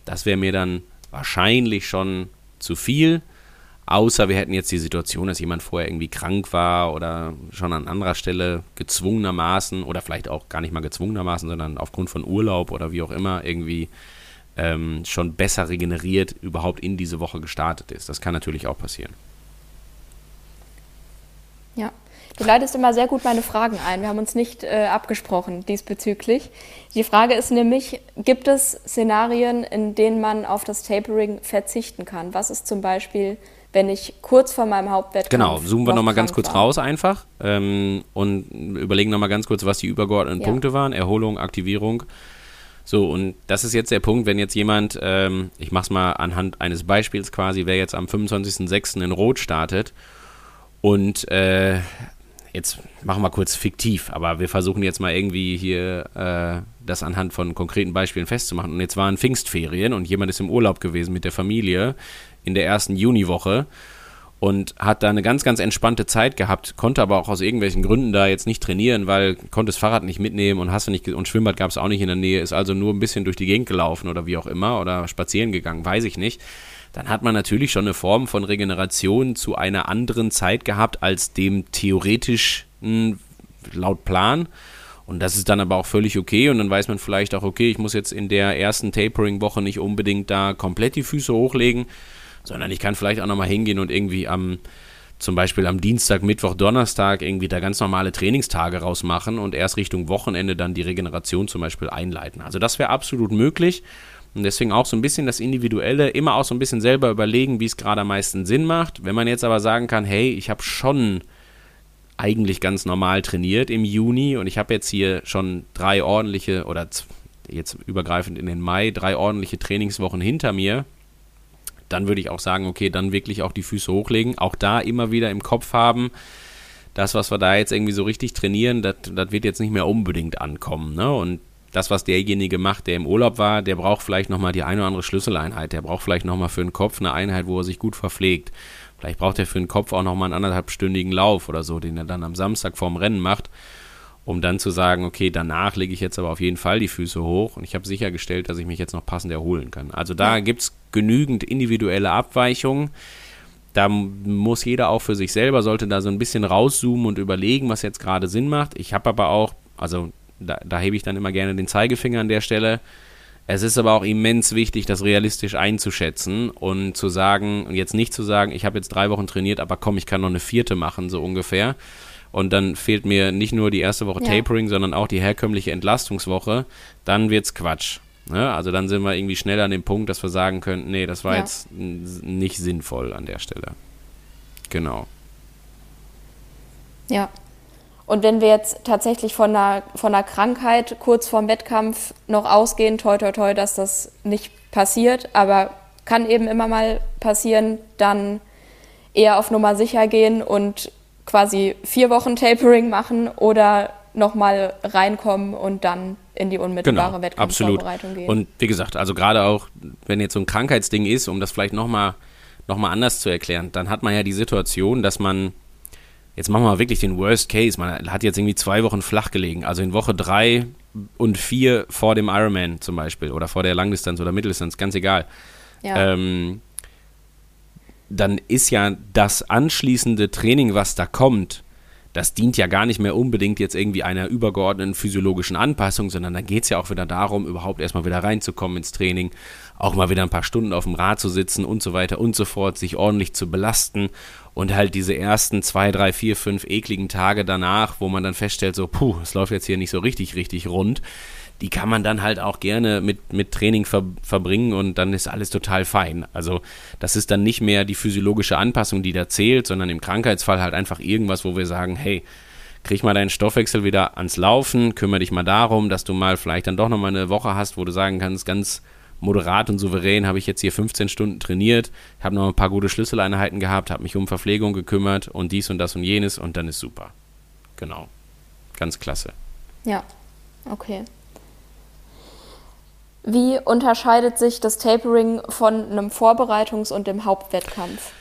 S2: das wäre mir dann wahrscheinlich schon zu viel. Außer wir hätten jetzt die Situation, dass jemand vorher irgendwie krank war oder schon an anderer Stelle gezwungenermaßen oder vielleicht auch gar nicht mal gezwungenermaßen, sondern aufgrund von Urlaub oder wie auch immer irgendwie ähm, schon besser regeneriert überhaupt in diese Woche gestartet ist. Das kann natürlich auch passieren.
S1: Ja, du leitest immer sehr gut meine Fragen ein. Wir haben uns nicht äh, abgesprochen diesbezüglich. Die Frage ist nämlich, gibt es Szenarien, in denen man auf das Tapering verzichten kann? Was ist zum Beispiel, wenn ich kurz vor meinem Hauptwettkampf
S2: Genau, zoomen wir nochmal ganz kurz war. raus einfach ähm, und überlegen nochmal ganz kurz, was die übergeordneten ja. Punkte waren. Erholung, Aktivierung. So, und das ist jetzt der Punkt, wenn jetzt jemand, ähm, ich mach's mal anhand eines Beispiels quasi, wer jetzt am 25.06. in Rot startet und äh, jetzt machen wir kurz fiktiv, aber wir versuchen jetzt mal irgendwie hier äh, das anhand von konkreten Beispielen festzumachen. Und jetzt waren Pfingstferien und jemand ist im Urlaub gewesen mit der Familie in der ersten Juniwoche und hat da eine ganz, ganz entspannte Zeit gehabt, konnte aber auch aus irgendwelchen Gründen da jetzt nicht trainieren, weil konnte das Fahrrad nicht mitnehmen und hast du nicht und Schwimmbad gab es auch nicht in der Nähe, ist also nur ein bisschen durch die Gegend gelaufen oder wie auch immer oder spazieren gegangen, weiß ich nicht. Dann hat man natürlich schon eine Form von Regeneration zu einer anderen Zeit gehabt als dem theoretisch laut Plan. Und das ist dann aber auch völlig okay. Und dann weiß man vielleicht auch, okay, ich muss jetzt in der ersten Tapering-Woche nicht unbedingt da komplett die Füße hochlegen, sondern ich kann vielleicht auch nochmal hingehen und irgendwie am, zum Beispiel am Dienstag, Mittwoch, Donnerstag irgendwie da ganz normale Trainingstage rausmachen und erst Richtung Wochenende dann die Regeneration zum Beispiel einleiten. Also das wäre absolut möglich. Und deswegen auch so ein bisschen das Individuelle, immer auch so ein bisschen selber überlegen, wie es gerade am meisten Sinn macht. Wenn man jetzt aber sagen kann, hey, ich habe schon eigentlich ganz normal trainiert im Juni und ich habe jetzt hier schon drei ordentliche oder jetzt übergreifend in den Mai drei ordentliche Trainingswochen hinter mir, dann würde ich auch sagen, okay, dann wirklich auch die Füße hochlegen. Auch da immer wieder im Kopf haben, das, was wir da jetzt irgendwie so richtig trainieren, das, wird jetzt nicht mehr unbedingt ankommen. Ne? Und das, was derjenige macht, der im Urlaub war, der braucht vielleicht nochmal die eine oder andere Schlüsseleinheit. Der braucht vielleicht nochmal für den Kopf eine Einheit, wo er sich gut verpflegt. Vielleicht braucht er für den Kopf auch nochmal einen anderthalbstündigen Lauf oder so, den er dann am Samstag vorm Rennen macht um dann zu sagen, okay, danach lege ich jetzt aber auf jeden Fall die Füße hoch und ich habe sichergestellt, dass ich mich jetzt noch passend erholen kann. Also da ja. gibt es genügend individuelle Abweichungen. Da muss jeder auch für sich selber, sollte da so ein bisschen rauszoomen und überlegen, was jetzt gerade Sinn macht. Ich habe aber auch, also da, da hebe ich dann immer gerne den Zeigefinger an der Stelle. Es ist aber auch immens wichtig, das realistisch einzuschätzen und zu sagen, und jetzt nicht zu sagen, ich habe jetzt drei Wochen trainiert, aber komm, ich kann noch eine vierte machen, so ungefähr und dann fehlt mir nicht nur die erste Woche ja. Tapering, sondern auch die herkömmliche Entlastungswoche, dann wird's Quatsch. Ne? Also dann sind wir irgendwie schnell an dem Punkt, dass wir sagen könnten, nee, das war ja. jetzt nicht sinnvoll an der Stelle. Genau.
S1: Ja. Und wenn wir jetzt tatsächlich von einer, von einer Krankheit kurz vorm Wettkampf noch ausgehen, toi toi toi, dass das nicht passiert, aber kann eben immer mal passieren, dann eher auf Nummer sicher gehen und quasi vier Wochen Tapering machen oder nochmal reinkommen und dann in die unmittelbare genau, Wettkampfvorbereitung gehen.
S2: Und wie gesagt, also gerade auch, wenn jetzt so ein Krankheitsding ist, um das vielleicht nochmal noch mal anders zu erklären, dann hat man ja die Situation, dass man, jetzt machen wir mal wirklich den Worst Case, man hat jetzt irgendwie zwei Wochen flach gelegen, also in Woche drei und vier vor dem Ironman zum Beispiel oder vor der Langdistanz oder Mitteldistanz, ganz egal. Ja. Ähm, dann ist ja das anschließende Training, was da kommt, das dient ja gar nicht mehr unbedingt jetzt irgendwie einer übergeordneten physiologischen Anpassung, sondern da geht es ja auch wieder darum, überhaupt erstmal wieder reinzukommen ins Training, auch mal wieder ein paar Stunden auf dem Rad zu sitzen und so weiter und so fort, sich ordentlich zu belasten und halt diese ersten zwei, drei, vier, fünf ekligen Tage danach, wo man dann feststellt, so, puh, es läuft jetzt hier nicht so richtig, richtig rund die kann man dann halt auch gerne mit, mit Training ver, verbringen und dann ist alles total fein. Also das ist dann nicht mehr die physiologische Anpassung, die da zählt, sondern im Krankheitsfall halt einfach irgendwas, wo wir sagen, hey, krieg mal deinen Stoffwechsel wieder ans Laufen, kümmere dich mal darum, dass du mal vielleicht dann doch nochmal eine Woche hast, wo du sagen kannst, ganz moderat und souverän habe ich jetzt hier 15 Stunden trainiert, habe noch ein paar gute Schlüsseleinheiten gehabt, habe mich um Verpflegung gekümmert und dies und das und jenes und dann ist super. Genau. Ganz klasse.
S1: Ja, okay. Wie unterscheidet sich das Tapering von einem Vorbereitungs- und dem Hauptwettkampf?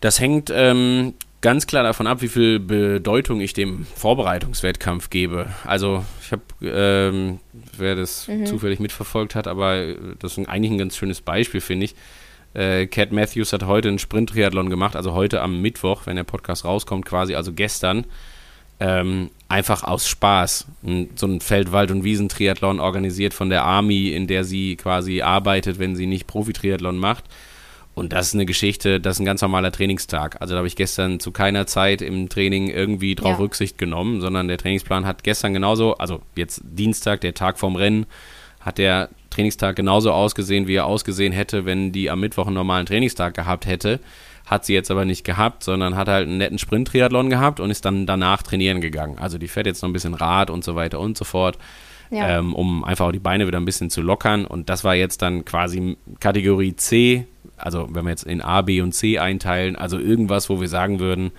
S2: Das hängt ähm, ganz klar davon ab, wie viel Bedeutung ich dem Vorbereitungswettkampf gebe. Also ich habe, ähm, wer das mhm. zufällig mitverfolgt hat, aber das ist eigentlich ein ganz schönes Beispiel, finde ich. Äh, Cat Matthews hat heute einen Sprint-Triathlon gemacht, also heute am Mittwoch, wenn der Podcast rauskommt, quasi, also gestern ähm, einfach aus Spaß so ein Feld-, Wald- und Wiesentriathlon organisiert von der Army, in der sie quasi arbeitet, wenn sie nicht Profi-Triathlon macht. Und das ist eine Geschichte, das ist ein ganz normaler Trainingstag. Also da habe ich gestern zu keiner Zeit im Training irgendwie drauf ja. Rücksicht genommen, sondern der Trainingsplan hat gestern genauso, also jetzt Dienstag, der Tag vorm Rennen, hat der Trainingstag genauso ausgesehen, wie er ausgesehen hätte, wenn die am Mittwoch einen normalen Trainingstag gehabt hätte. Hat sie jetzt aber nicht gehabt, sondern hat halt einen netten Sprint-Triathlon gehabt und ist dann danach trainieren gegangen. Also die fährt jetzt noch ein bisschen Rad und so weiter und so fort, ja. ähm, um einfach auch die Beine wieder ein bisschen zu lockern. Und das war jetzt dann quasi Kategorie C, also wenn wir jetzt in A, B und C einteilen, also irgendwas, wo wir sagen würden,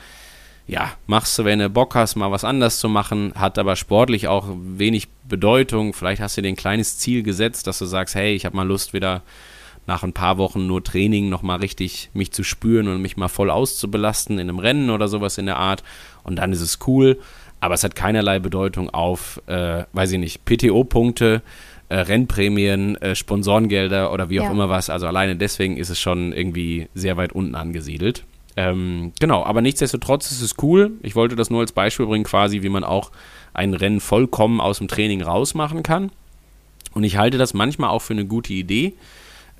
S2: ja, machst du, wenn du Bock hast, mal was anders zu machen, hat aber sportlich auch wenig Bedeutung. Vielleicht hast du dir ein kleines Ziel gesetzt, dass du sagst, hey, ich habe mal Lust wieder nach ein paar Wochen nur Training nochmal richtig mich zu spüren und mich mal voll auszubelasten in einem Rennen oder sowas in der Art. Und dann ist es cool. Aber es hat keinerlei Bedeutung auf, äh, weiß ich nicht, PTO-Punkte, äh, Rennprämien, äh, Sponsorengelder oder wie auch ja. immer was. Also alleine deswegen ist es schon irgendwie sehr weit unten angesiedelt. Ähm, genau, aber nichtsdestotrotz ist es cool. Ich wollte das nur als Beispiel bringen, quasi, wie man auch ein Rennen vollkommen aus dem Training rausmachen kann. Und ich halte das manchmal auch für eine gute Idee.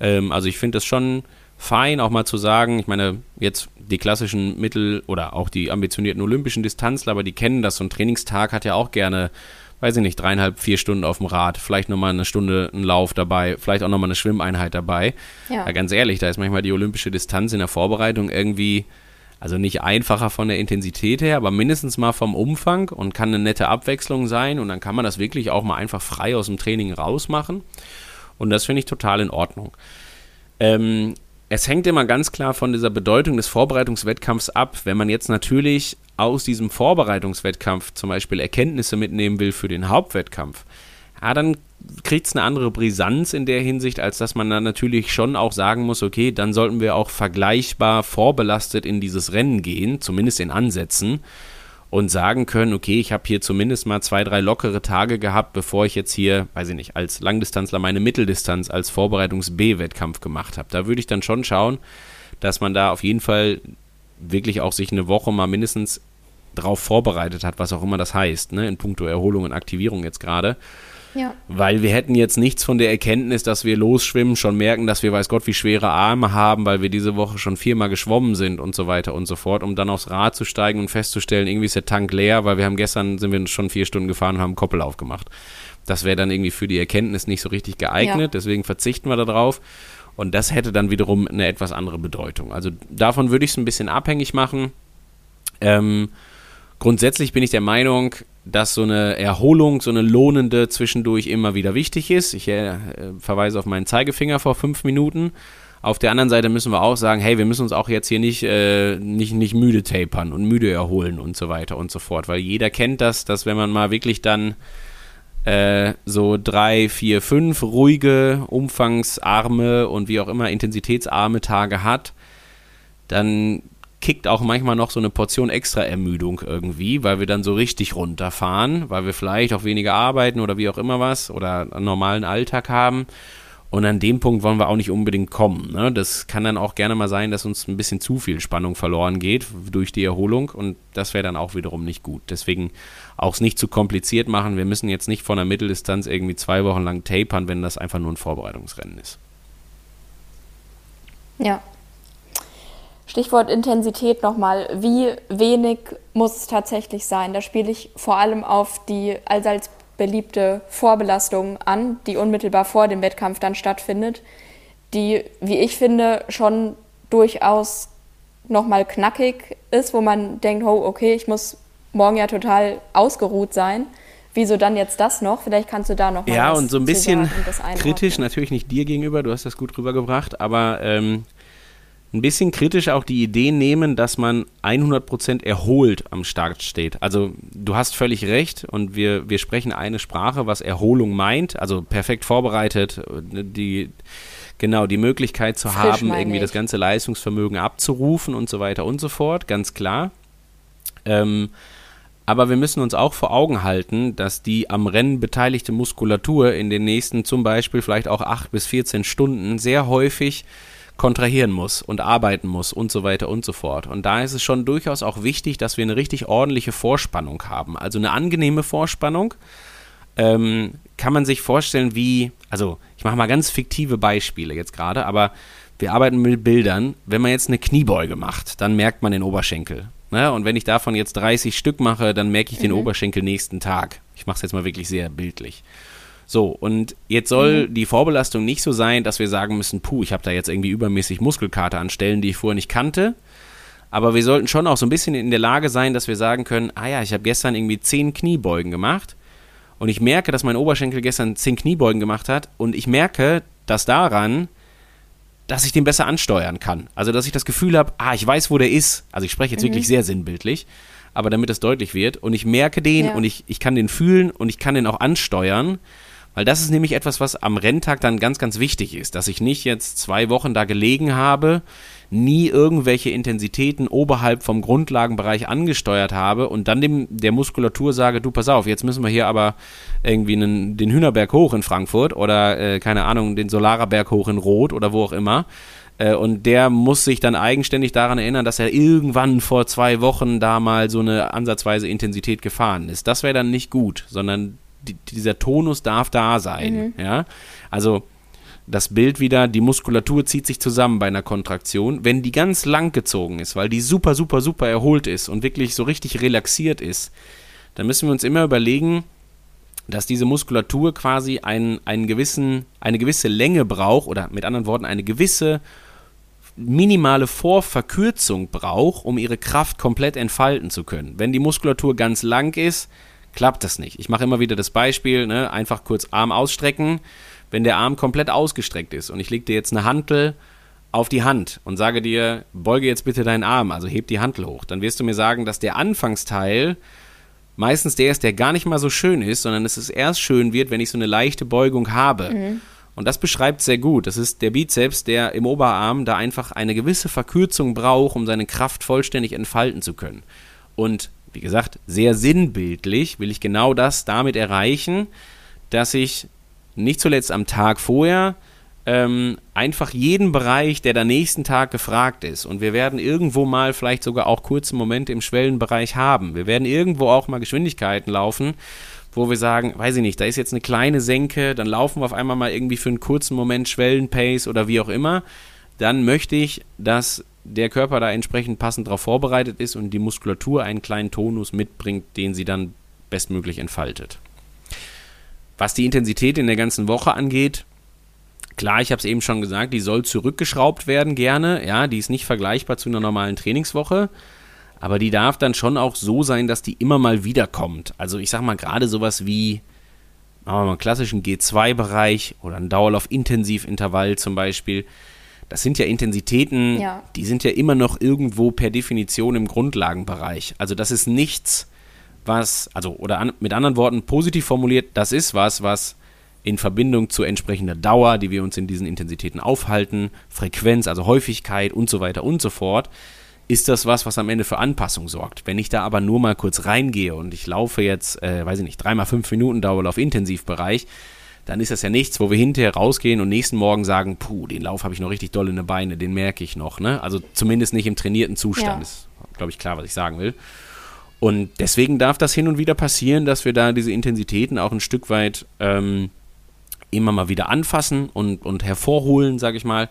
S2: Ähm, also ich finde das schon fein, auch mal zu sagen, ich meine, jetzt die klassischen Mittel oder auch die ambitionierten olympischen Distanzler, aber die kennen das. So ein Trainingstag hat ja auch gerne, weiß ich nicht, dreieinhalb, vier Stunden auf dem Rad, vielleicht nochmal eine Stunde einen Lauf dabei, vielleicht auch nochmal eine Schwimmeinheit dabei. Ja. ja. Ganz ehrlich, da ist manchmal die olympische Distanz in der Vorbereitung irgendwie, also nicht einfacher von der Intensität her, aber mindestens mal vom Umfang und kann eine nette Abwechslung sein und dann kann man das wirklich auch mal einfach frei aus dem Training rausmachen. Und das finde ich total in Ordnung. Ähm, es hängt immer ganz klar von dieser Bedeutung des Vorbereitungswettkampfs ab. Wenn man jetzt natürlich aus diesem Vorbereitungswettkampf zum Beispiel Erkenntnisse mitnehmen will für den Hauptwettkampf, ja, dann kriegt es eine andere Brisanz in der Hinsicht, als dass man dann natürlich schon auch sagen muss, okay, dann sollten wir auch vergleichbar vorbelastet in dieses Rennen gehen, zumindest in Ansätzen und sagen können, okay, ich habe hier zumindest mal zwei, drei lockere Tage gehabt, bevor ich jetzt hier, weiß ich nicht, als Langdistanzler meine Mitteldistanz als Vorbereitungs-B-Wettkampf gemacht habe. Da würde ich dann schon schauen, dass man da auf jeden Fall wirklich auch sich eine Woche mal mindestens drauf vorbereitet hat, was auch immer das heißt, ne, in puncto Erholung und Aktivierung jetzt gerade. Ja. Weil wir hätten jetzt nichts von der Erkenntnis, dass wir losschwimmen, schon merken, dass wir weiß Gott wie schwere Arme haben, weil wir diese Woche schon viermal geschwommen sind und so weiter und so fort, um dann aufs Rad zu steigen und festzustellen, irgendwie ist der Tank leer, weil wir haben gestern sind wir schon vier Stunden gefahren und haben Koppel aufgemacht. Das wäre dann irgendwie für die Erkenntnis nicht so richtig geeignet, ja. deswegen verzichten wir darauf. Und das hätte dann wiederum eine etwas andere Bedeutung. Also davon würde ich es ein bisschen abhängig machen. Ähm, grundsätzlich bin ich der Meinung, dass so eine Erholung, so eine lohnende zwischendurch immer wieder wichtig ist. Ich äh, verweise auf meinen Zeigefinger vor fünf Minuten. Auf der anderen Seite müssen wir auch sagen, hey, wir müssen uns auch jetzt hier nicht, äh, nicht, nicht müde tapern und müde erholen und so weiter und so fort. Weil jeder kennt das, dass wenn man mal wirklich dann äh, so drei, vier, fünf ruhige, umfangsarme und wie auch immer intensitätsarme Tage hat, dann kickt auch manchmal noch so eine Portion extra Ermüdung irgendwie, weil wir dann so richtig runterfahren, weil wir vielleicht auch weniger arbeiten oder wie auch immer was oder einen normalen Alltag haben. Und an dem Punkt wollen wir auch nicht unbedingt kommen. Ne? Das kann dann auch gerne mal sein, dass uns ein bisschen zu viel Spannung verloren geht durch die Erholung und das wäre dann auch wiederum nicht gut. Deswegen auch es nicht zu kompliziert machen. Wir müssen jetzt nicht von der Mitteldistanz irgendwie zwei Wochen lang tapern, wenn das einfach nur ein Vorbereitungsrennen ist.
S1: Ja. Stichwort Intensität nochmal. Wie wenig muss es tatsächlich sein? Da spiele ich vor allem auf die allseits beliebte Vorbelastung an, die unmittelbar vor dem Wettkampf dann stattfindet, die, wie ich finde, schon durchaus nochmal knackig ist, wo man denkt, oh, okay, ich muss morgen ja total ausgeruht sein. Wieso dann jetzt das noch? Vielleicht kannst du da noch
S2: mal Ja, und so ein bisschen kritisch, natürlich nicht dir gegenüber, du hast das gut rübergebracht, aber ähm, ein bisschen kritisch auch die Idee nehmen, dass man 100% erholt am Start steht. Also du hast völlig recht und wir, wir sprechen eine Sprache, was Erholung meint, also perfekt vorbereitet, die genau die Möglichkeit zu Frisch, haben, irgendwie ich. das ganze Leistungsvermögen abzurufen und so weiter und so fort, ganz klar. Ähm, aber wir müssen uns auch vor Augen halten, dass die am Rennen beteiligte Muskulatur in den nächsten zum Beispiel vielleicht auch 8 bis 14 Stunden sehr häufig kontrahieren muss und arbeiten muss und so weiter und so fort. Und da ist es schon durchaus auch wichtig, dass wir eine richtig ordentliche Vorspannung haben. Also eine angenehme Vorspannung. Ähm, kann man sich vorstellen, wie, also ich mache mal ganz fiktive Beispiele jetzt gerade, aber wir arbeiten mit Bildern. Wenn man jetzt eine Kniebeuge macht, dann merkt man den Oberschenkel. Ne? Und wenn ich davon jetzt 30 Stück mache, dann merke ich mhm. den Oberschenkel nächsten Tag. Ich mache es jetzt mal wirklich sehr bildlich. So, und jetzt soll mhm. die Vorbelastung nicht so sein, dass wir sagen müssen, puh, ich habe da jetzt irgendwie übermäßig Muskelkater an Stellen, die ich vorher nicht kannte. Aber wir sollten schon auch so ein bisschen in der Lage sein, dass wir sagen können, ah ja, ich habe gestern irgendwie zehn Kniebeugen gemacht und ich merke, dass mein Oberschenkel gestern zehn Kniebeugen gemacht hat und ich merke, dass daran, dass ich den besser ansteuern kann. Also, dass ich das Gefühl habe, ah, ich weiß, wo der ist. Also, ich spreche jetzt mhm. wirklich sehr sinnbildlich, aber damit es deutlich wird und ich merke den ja. und ich, ich kann den fühlen und ich kann den auch ansteuern weil das ist nämlich etwas, was am Renntag dann ganz, ganz wichtig ist, dass ich nicht jetzt zwei Wochen da gelegen habe, nie irgendwelche Intensitäten oberhalb vom Grundlagenbereich angesteuert habe und dann dem, der Muskulatur sage, du pass auf, jetzt müssen wir hier aber irgendwie einen, den Hühnerberg hoch in Frankfurt oder äh, keine Ahnung, den Solarerberg hoch in Rot oder wo auch immer. Äh, und der muss sich dann eigenständig daran erinnern, dass er irgendwann vor zwei Wochen da mal so eine ansatzweise Intensität gefahren ist. Das wäre dann nicht gut, sondern die, dieser Tonus darf da sein. Mhm. Ja? Also das Bild wieder, die Muskulatur zieht sich zusammen bei einer Kontraktion. Wenn die ganz lang gezogen ist, weil die super, super, super erholt ist und wirklich so richtig relaxiert ist, dann müssen wir uns immer überlegen, dass diese Muskulatur quasi einen, einen gewissen, eine gewisse Länge braucht oder mit anderen Worten eine gewisse minimale Vorverkürzung braucht, um ihre Kraft komplett entfalten zu können. Wenn die Muskulatur ganz lang ist, klappt das nicht. Ich mache immer wieder das Beispiel, ne? einfach kurz Arm ausstrecken. Wenn der Arm komplett ausgestreckt ist und ich lege dir jetzt eine Hantel auf die Hand und sage dir, beuge jetzt bitte deinen Arm, also heb die Hantel hoch, dann wirst du mir sagen, dass der Anfangsteil meistens der ist, der gar nicht mal so schön ist, sondern dass es erst schön wird, wenn ich so eine leichte Beugung habe. Mhm. Und das beschreibt sehr gut. Das ist der Bizeps, der im Oberarm da einfach eine gewisse Verkürzung braucht, um seine Kraft vollständig entfalten zu können. Und wie gesagt, sehr sinnbildlich will ich genau das damit erreichen, dass ich nicht zuletzt am Tag vorher ähm, einfach jeden Bereich, der der nächsten Tag gefragt ist. Und wir werden irgendwo mal vielleicht sogar auch kurze Momente im Schwellenbereich haben. Wir werden irgendwo auch mal Geschwindigkeiten laufen, wo wir sagen, weiß ich nicht, da ist jetzt eine kleine Senke, dann laufen wir auf einmal mal irgendwie für einen kurzen Moment Schwellenpace oder wie auch immer. Dann möchte ich, dass der Körper da entsprechend passend darauf vorbereitet ist und die Muskulatur einen kleinen Tonus mitbringt, den sie dann bestmöglich entfaltet. was die Intensität in der ganzen Woche angeht, klar, ich habe es eben schon gesagt, die soll zurückgeschraubt werden gerne. Ja, die ist nicht vergleichbar zu einer normalen Trainingswoche. Aber die darf dann schon auch so sein, dass die immer mal wiederkommt. Also ich sag mal gerade sowas wie, machen wir mal einen klassischen G2-Bereich oder ein Dauerlauf-Intensivintervall zum Beispiel. Das sind ja Intensitäten, ja. die sind ja immer noch irgendwo per Definition im Grundlagenbereich. Also das ist nichts, was, also oder an, mit anderen Worten positiv formuliert, das ist was, was in Verbindung zur entsprechenden Dauer, die wir uns in diesen Intensitäten aufhalten, Frequenz, also Häufigkeit und so weiter und so fort, ist das was, was am Ende für Anpassung sorgt. Wenn ich da aber nur mal kurz reingehe und ich laufe jetzt, äh, weiß ich nicht, dreimal fünf Minuten Dauerlauf Intensivbereich, dann ist das ja nichts, wo wir hinterher rausgehen und nächsten Morgen sagen, puh, den Lauf habe ich noch richtig doll in den Beine, den merke ich noch. Ne? Also zumindest nicht im trainierten Zustand. Ja. Ist, glaube ich, klar, was ich sagen will. Und deswegen darf das hin und wieder passieren, dass wir da diese Intensitäten auch ein Stück weit ähm, immer mal wieder anfassen und, und hervorholen, sage ich mal.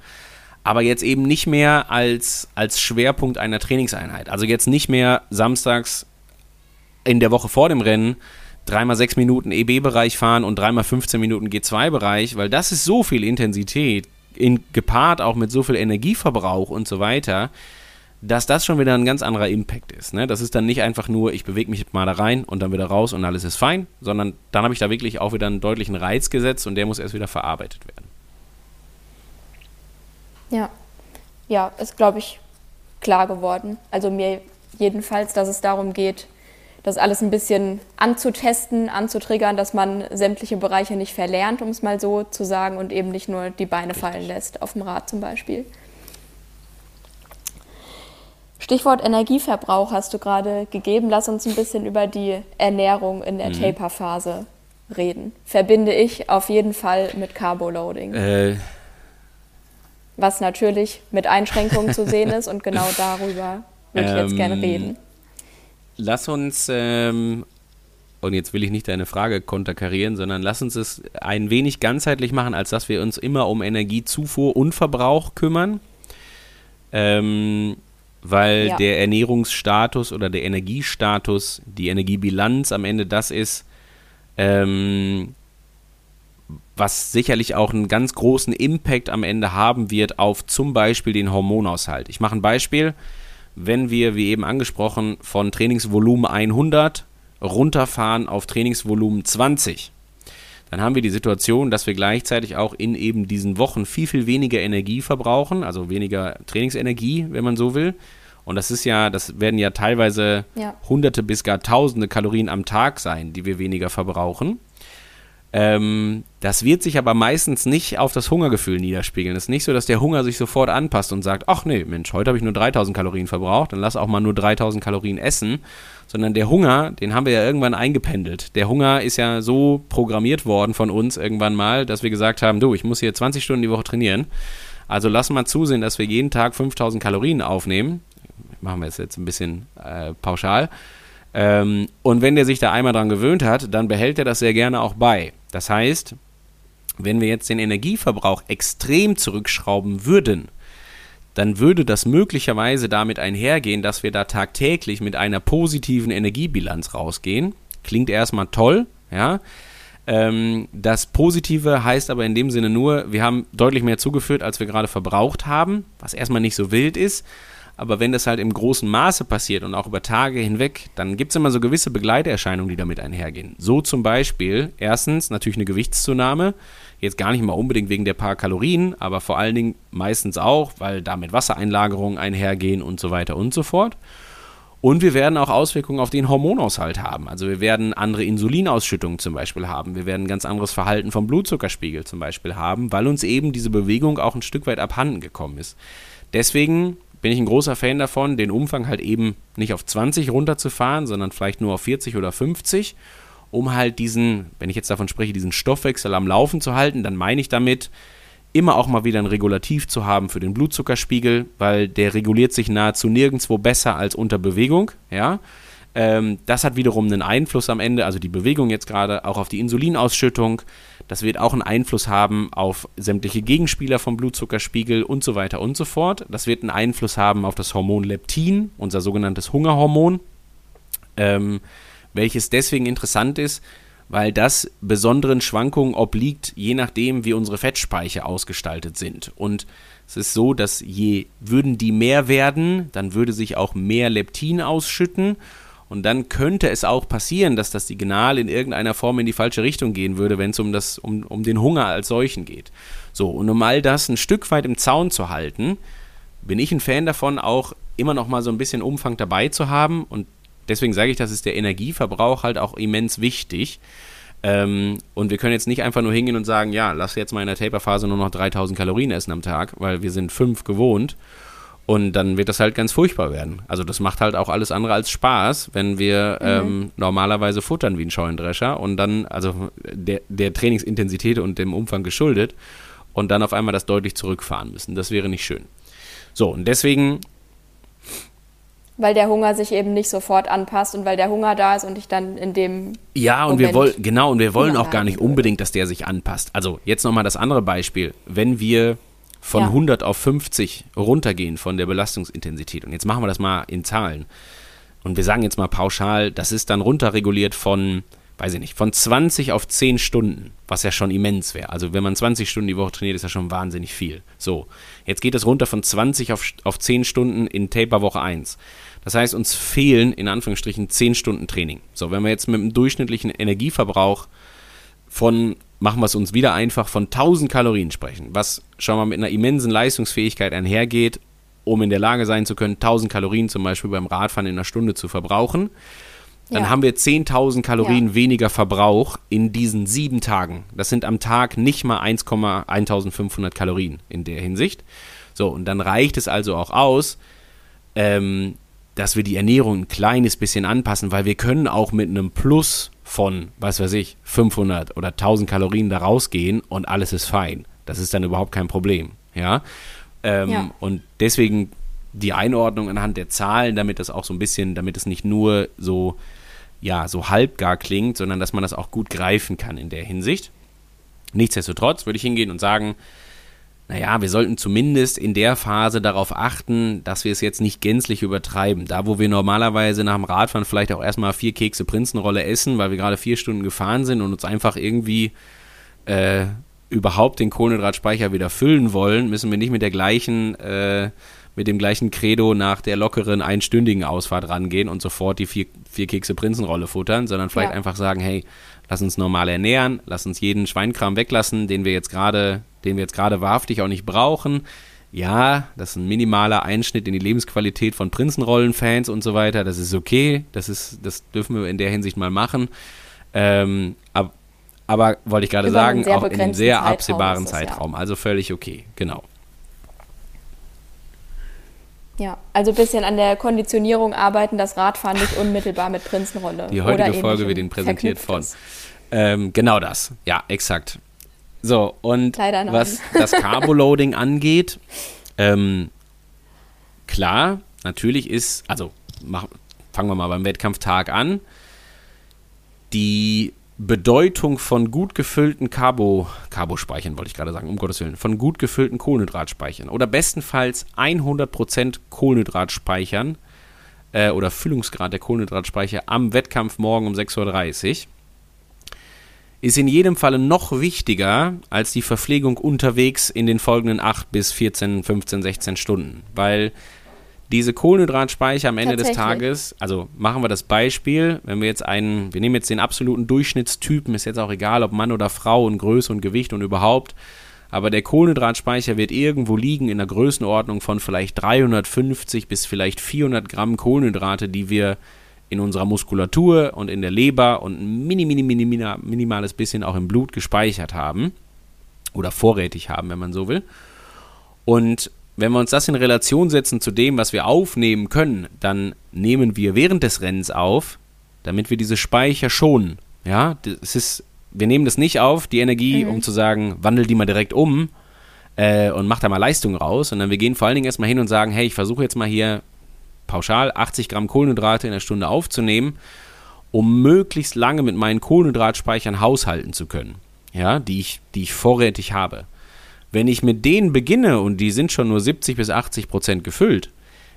S2: Aber jetzt eben nicht mehr als, als Schwerpunkt einer Trainingseinheit. Also jetzt nicht mehr samstags in der Woche vor dem Rennen dreimal sechs Minuten EB-Bereich fahren und dreimal 15 Minuten G2-Bereich, weil das ist so viel Intensität, in, gepaart auch mit so viel Energieverbrauch und so weiter, dass das schon wieder ein ganz anderer Impact ist. Ne? Das ist dann nicht einfach nur, ich bewege mich mal da rein und dann wieder raus und alles ist fein, sondern dann habe ich da wirklich auch wieder einen deutlichen Reiz gesetzt und der muss erst wieder verarbeitet werden.
S1: Ja, ja, ist, glaube ich, klar geworden. Also mir jedenfalls, dass es darum geht, das alles ein bisschen anzutesten, anzutriggern, dass man sämtliche Bereiche nicht verlernt, um es mal so zu sagen, und eben nicht nur die Beine fallen lässt, auf dem Rad zum Beispiel. Stichwort Energieverbrauch hast du gerade gegeben. Lass uns ein bisschen über die Ernährung in der mhm. Taper-Phase reden. Verbinde ich auf jeden Fall mit Carboloading. Äh. Was natürlich mit Einschränkungen zu sehen ist und genau darüber würde ich ähm, jetzt gerne reden.
S2: Lass uns, ähm, und jetzt will ich nicht deine Frage konterkarieren, sondern lass uns es ein wenig ganzheitlich machen, als dass wir uns immer um Energiezufuhr und Verbrauch kümmern. Ähm, weil ja. der Ernährungsstatus oder der Energiestatus, die Energiebilanz am Ende das ist, ähm, was sicherlich auch einen ganz großen Impact am Ende haben wird auf zum Beispiel den Hormonaushalt. Ich mache ein Beispiel. Wenn wir, wie eben angesprochen, von Trainingsvolumen 100 runterfahren auf Trainingsvolumen 20, dann haben wir die Situation, dass wir gleichzeitig auch in eben diesen Wochen viel, viel weniger Energie verbrauchen, also weniger Trainingsenergie, wenn man so will. Und das ist ja, das werden ja teilweise ja. hunderte bis gar tausende Kalorien am Tag sein, die wir weniger verbrauchen. Ähm, das wird sich aber meistens nicht auf das Hungergefühl niederspiegeln. Es ist nicht so, dass der Hunger sich sofort anpasst und sagt, ach nee, Mensch, heute habe ich nur 3000 Kalorien verbraucht, dann lass auch mal nur 3000 Kalorien essen, sondern der Hunger, den haben wir ja irgendwann eingependelt. Der Hunger ist ja so programmiert worden von uns irgendwann mal, dass wir gesagt haben, du, ich muss hier 20 Stunden die Woche trainieren. Also lass mal zusehen, dass wir jeden Tag 5000 Kalorien aufnehmen. Machen wir es jetzt ein bisschen äh, pauschal. Ähm, und wenn der sich da einmal dran gewöhnt hat, dann behält er das sehr gerne auch bei. Das heißt, wenn wir jetzt den Energieverbrauch extrem zurückschrauben würden, dann würde das möglicherweise damit einhergehen, dass wir da tagtäglich mit einer positiven Energiebilanz rausgehen. Klingt erstmal toll, ja. Ähm, das Positive heißt aber in dem Sinne nur, wir haben deutlich mehr zugeführt, als wir gerade verbraucht haben, was erstmal nicht so wild ist. Aber wenn das halt im großen Maße passiert und auch über Tage hinweg, dann gibt es immer so gewisse Begleiterscheinungen, die damit einhergehen. So zum Beispiel, erstens natürlich eine Gewichtszunahme. Jetzt gar nicht mal unbedingt wegen der paar Kalorien, aber vor allen Dingen meistens auch, weil damit Wassereinlagerungen einhergehen und so weiter und so fort. Und wir werden auch Auswirkungen auf den Hormonaushalt haben. Also wir werden andere Insulinausschüttungen zum Beispiel haben. Wir werden ein ganz anderes Verhalten vom Blutzuckerspiegel zum Beispiel haben, weil uns eben diese Bewegung auch ein Stück weit abhanden gekommen ist. Deswegen bin ich ein großer Fan davon, den Umfang halt eben nicht auf 20 runterzufahren, sondern vielleicht nur auf 40 oder 50, um halt diesen, wenn ich jetzt davon spreche, diesen Stoffwechsel am Laufen zu halten, dann meine ich damit, immer auch mal wieder ein Regulativ zu haben für den Blutzuckerspiegel, weil der reguliert sich nahezu nirgendwo besser als unter Bewegung, ja. Ähm, das hat wiederum einen Einfluss am Ende, also die Bewegung jetzt gerade, auch auf die Insulinausschüttung. Das wird auch einen Einfluss haben auf sämtliche Gegenspieler vom Blutzuckerspiegel und so weiter und so fort. Das wird einen Einfluss haben auf das Hormon Leptin, unser sogenanntes Hungerhormon, ähm, welches deswegen interessant ist, weil das besonderen Schwankungen obliegt, je nachdem, wie unsere Fettspeicher ausgestaltet sind. Und es ist so, dass je würden die mehr werden, dann würde sich auch mehr Leptin ausschütten und dann könnte es auch passieren, dass das Signal in irgendeiner Form in die falsche Richtung gehen würde, wenn es um, um, um den Hunger als solchen geht. So, und um all das ein Stück weit im Zaun zu halten, bin ich ein Fan davon, auch immer noch mal so ein bisschen Umfang dabei zu haben. Und deswegen sage ich, das ist der Energieverbrauch halt auch immens wichtig. Ähm, und wir können jetzt nicht einfach nur hingehen und sagen, ja, lass jetzt mal in der Taper-Phase nur noch 3000 Kalorien essen am Tag, weil wir sind fünf gewohnt. Und dann wird das halt ganz furchtbar werden. Also das macht halt auch alles andere als Spaß, wenn wir mhm. ähm, normalerweise futtern wie ein Scheunendrescher und dann, also der, der Trainingsintensität und dem Umfang geschuldet und dann auf einmal das deutlich zurückfahren müssen. Das wäre nicht schön. So, und deswegen
S1: weil der Hunger sich eben nicht sofort anpasst und weil der Hunger da ist und ich dann in dem
S2: ja und Moment wir wollen genau und wir wollen auch gar nicht unbedingt, dass der sich anpasst. Also jetzt nochmal das andere Beispiel, wenn wir von ja. 100 auf 50 runtergehen von der Belastungsintensität. Und jetzt machen wir das mal in Zahlen. Und wir sagen jetzt mal pauschal, das ist dann runterreguliert von, weiß ich nicht, von 20 auf 10 Stunden, was ja schon immens wäre. Also wenn man 20 Stunden die Woche trainiert, ist ja schon wahnsinnig viel. So, jetzt geht es runter von 20 auf, auf 10 Stunden in Taper Woche 1. Das heißt, uns fehlen in Anführungsstrichen 10 Stunden Training. So, wenn wir jetzt mit einem durchschnittlichen Energieverbrauch von machen wir es uns wieder einfach von 1000 Kalorien sprechen, was schon mal mit einer immensen Leistungsfähigkeit einhergeht, um in der Lage sein zu können, 1000 Kalorien zum Beispiel beim Radfahren in einer Stunde zu verbrauchen. Dann ja. haben wir 10.000 Kalorien ja. weniger Verbrauch in diesen sieben Tagen. Das sind am Tag nicht mal 1,1500 Kalorien in der Hinsicht. So, und dann reicht es also auch aus, ähm, dass wir die Ernährung ein kleines bisschen anpassen, weil wir können auch mit einem Plus von, was weiß ich, 500 oder 1000 Kalorien da rausgehen und alles ist fein. Das ist dann überhaupt kein Problem. Ja. Ähm, ja. Und deswegen die Einordnung anhand der Zahlen, damit das auch so ein bisschen, damit es nicht nur so, ja, so halbgar klingt, sondern dass man das auch gut greifen kann in der Hinsicht. Nichtsdestotrotz würde ich hingehen und sagen, naja, wir sollten zumindest in der Phase darauf achten, dass wir es jetzt nicht gänzlich übertreiben. Da, wo wir normalerweise nach dem Radfahren vielleicht auch erstmal vier Kekse Prinzenrolle essen, weil wir gerade vier Stunden gefahren sind und uns einfach irgendwie äh, überhaupt den Kohlenhydratspeicher wieder füllen wollen, müssen wir nicht mit der gleichen, äh, mit dem gleichen Credo nach der lockeren einstündigen Ausfahrt rangehen und sofort die vier, vier Kekse Prinzenrolle futtern, sondern vielleicht ja. einfach sagen, hey, lass uns normal ernähren, lass uns jeden Schweinkram weglassen, den wir jetzt gerade den wir jetzt gerade wahrhaftig auch nicht brauchen. Ja, das ist ein minimaler Einschnitt in die Lebensqualität von Prinzenrollen-Fans und so weiter. Das ist okay. Das, ist, das dürfen wir in der Hinsicht mal machen. Ähm, ab, aber wollte ich gerade sagen, auch in einem sehr Zeitraum absehbaren Zeitraum. Ja. Also völlig okay, genau.
S1: Ja, also ein bisschen an der Konditionierung arbeiten, das Radfahren nicht unmittelbar mit Prinzenrolle.
S2: Die heutige Folge wird Ihnen präsentiert von. Ähm, genau das. Ja, exakt. So, und was das Carboloading angeht, ähm, klar, natürlich ist, also mach, fangen wir mal beim Wettkampftag an. Die Bedeutung von gut gefüllten Carbo, Carbospeichern wollte ich gerade sagen, um Gottes Willen, von gut gefüllten Kohlenhydratspeichern oder bestenfalls 100% Kohlenhydratspeichern äh, oder Füllungsgrad der Kohlenhydratspeicher am Wettkampf morgen um 6.30 Uhr ist in jedem Falle noch wichtiger als die Verpflegung unterwegs in den folgenden 8 bis 14, 15, 16 Stunden. Weil diese Kohlenhydratspeicher am Ende des Tages, also machen wir das Beispiel, wenn wir jetzt einen, wir nehmen jetzt den absoluten Durchschnittstypen, ist jetzt auch egal, ob Mann oder Frau und Größe und Gewicht und überhaupt, aber der Kohlenhydratspeicher wird irgendwo liegen in der Größenordnung von vielleicht 350 bis vielleicht 400 Gramm Kohlenhydrate, die wir in unserer Muskulatur und in der Leber und ein mini, mini, mini, minimales bisschen auch im Blut gespeichert haben oder vorrätig haben, wenn man so will. Und wenn wir uns das in Relation setzen zu dem, was wir aufnehmen können, dann nehmen wir während des Rennens auf, damit wir diese Speicher schonen. Ja, es ist, wir nehmen das nicht auf, die Energie, mhm. um zu sagen, wandel die mal direkt um äh, und mach da mal Leistung raus, sondern wir gehen vor allen Dingen erstmal hin und sagen, hey, ich versuche jetzt mal hier pauschal 80 Gramm Kohlenhydrate in der Stunde aufzunehmen, um möglichst lange mit meinen Kohlenhydratspeichern haushalten zu können, ja, die ich, die ich vorrätig habe. Wenn ich mit denen beginne und die sind schon nur 70 bis 80 Prozent gefüllt,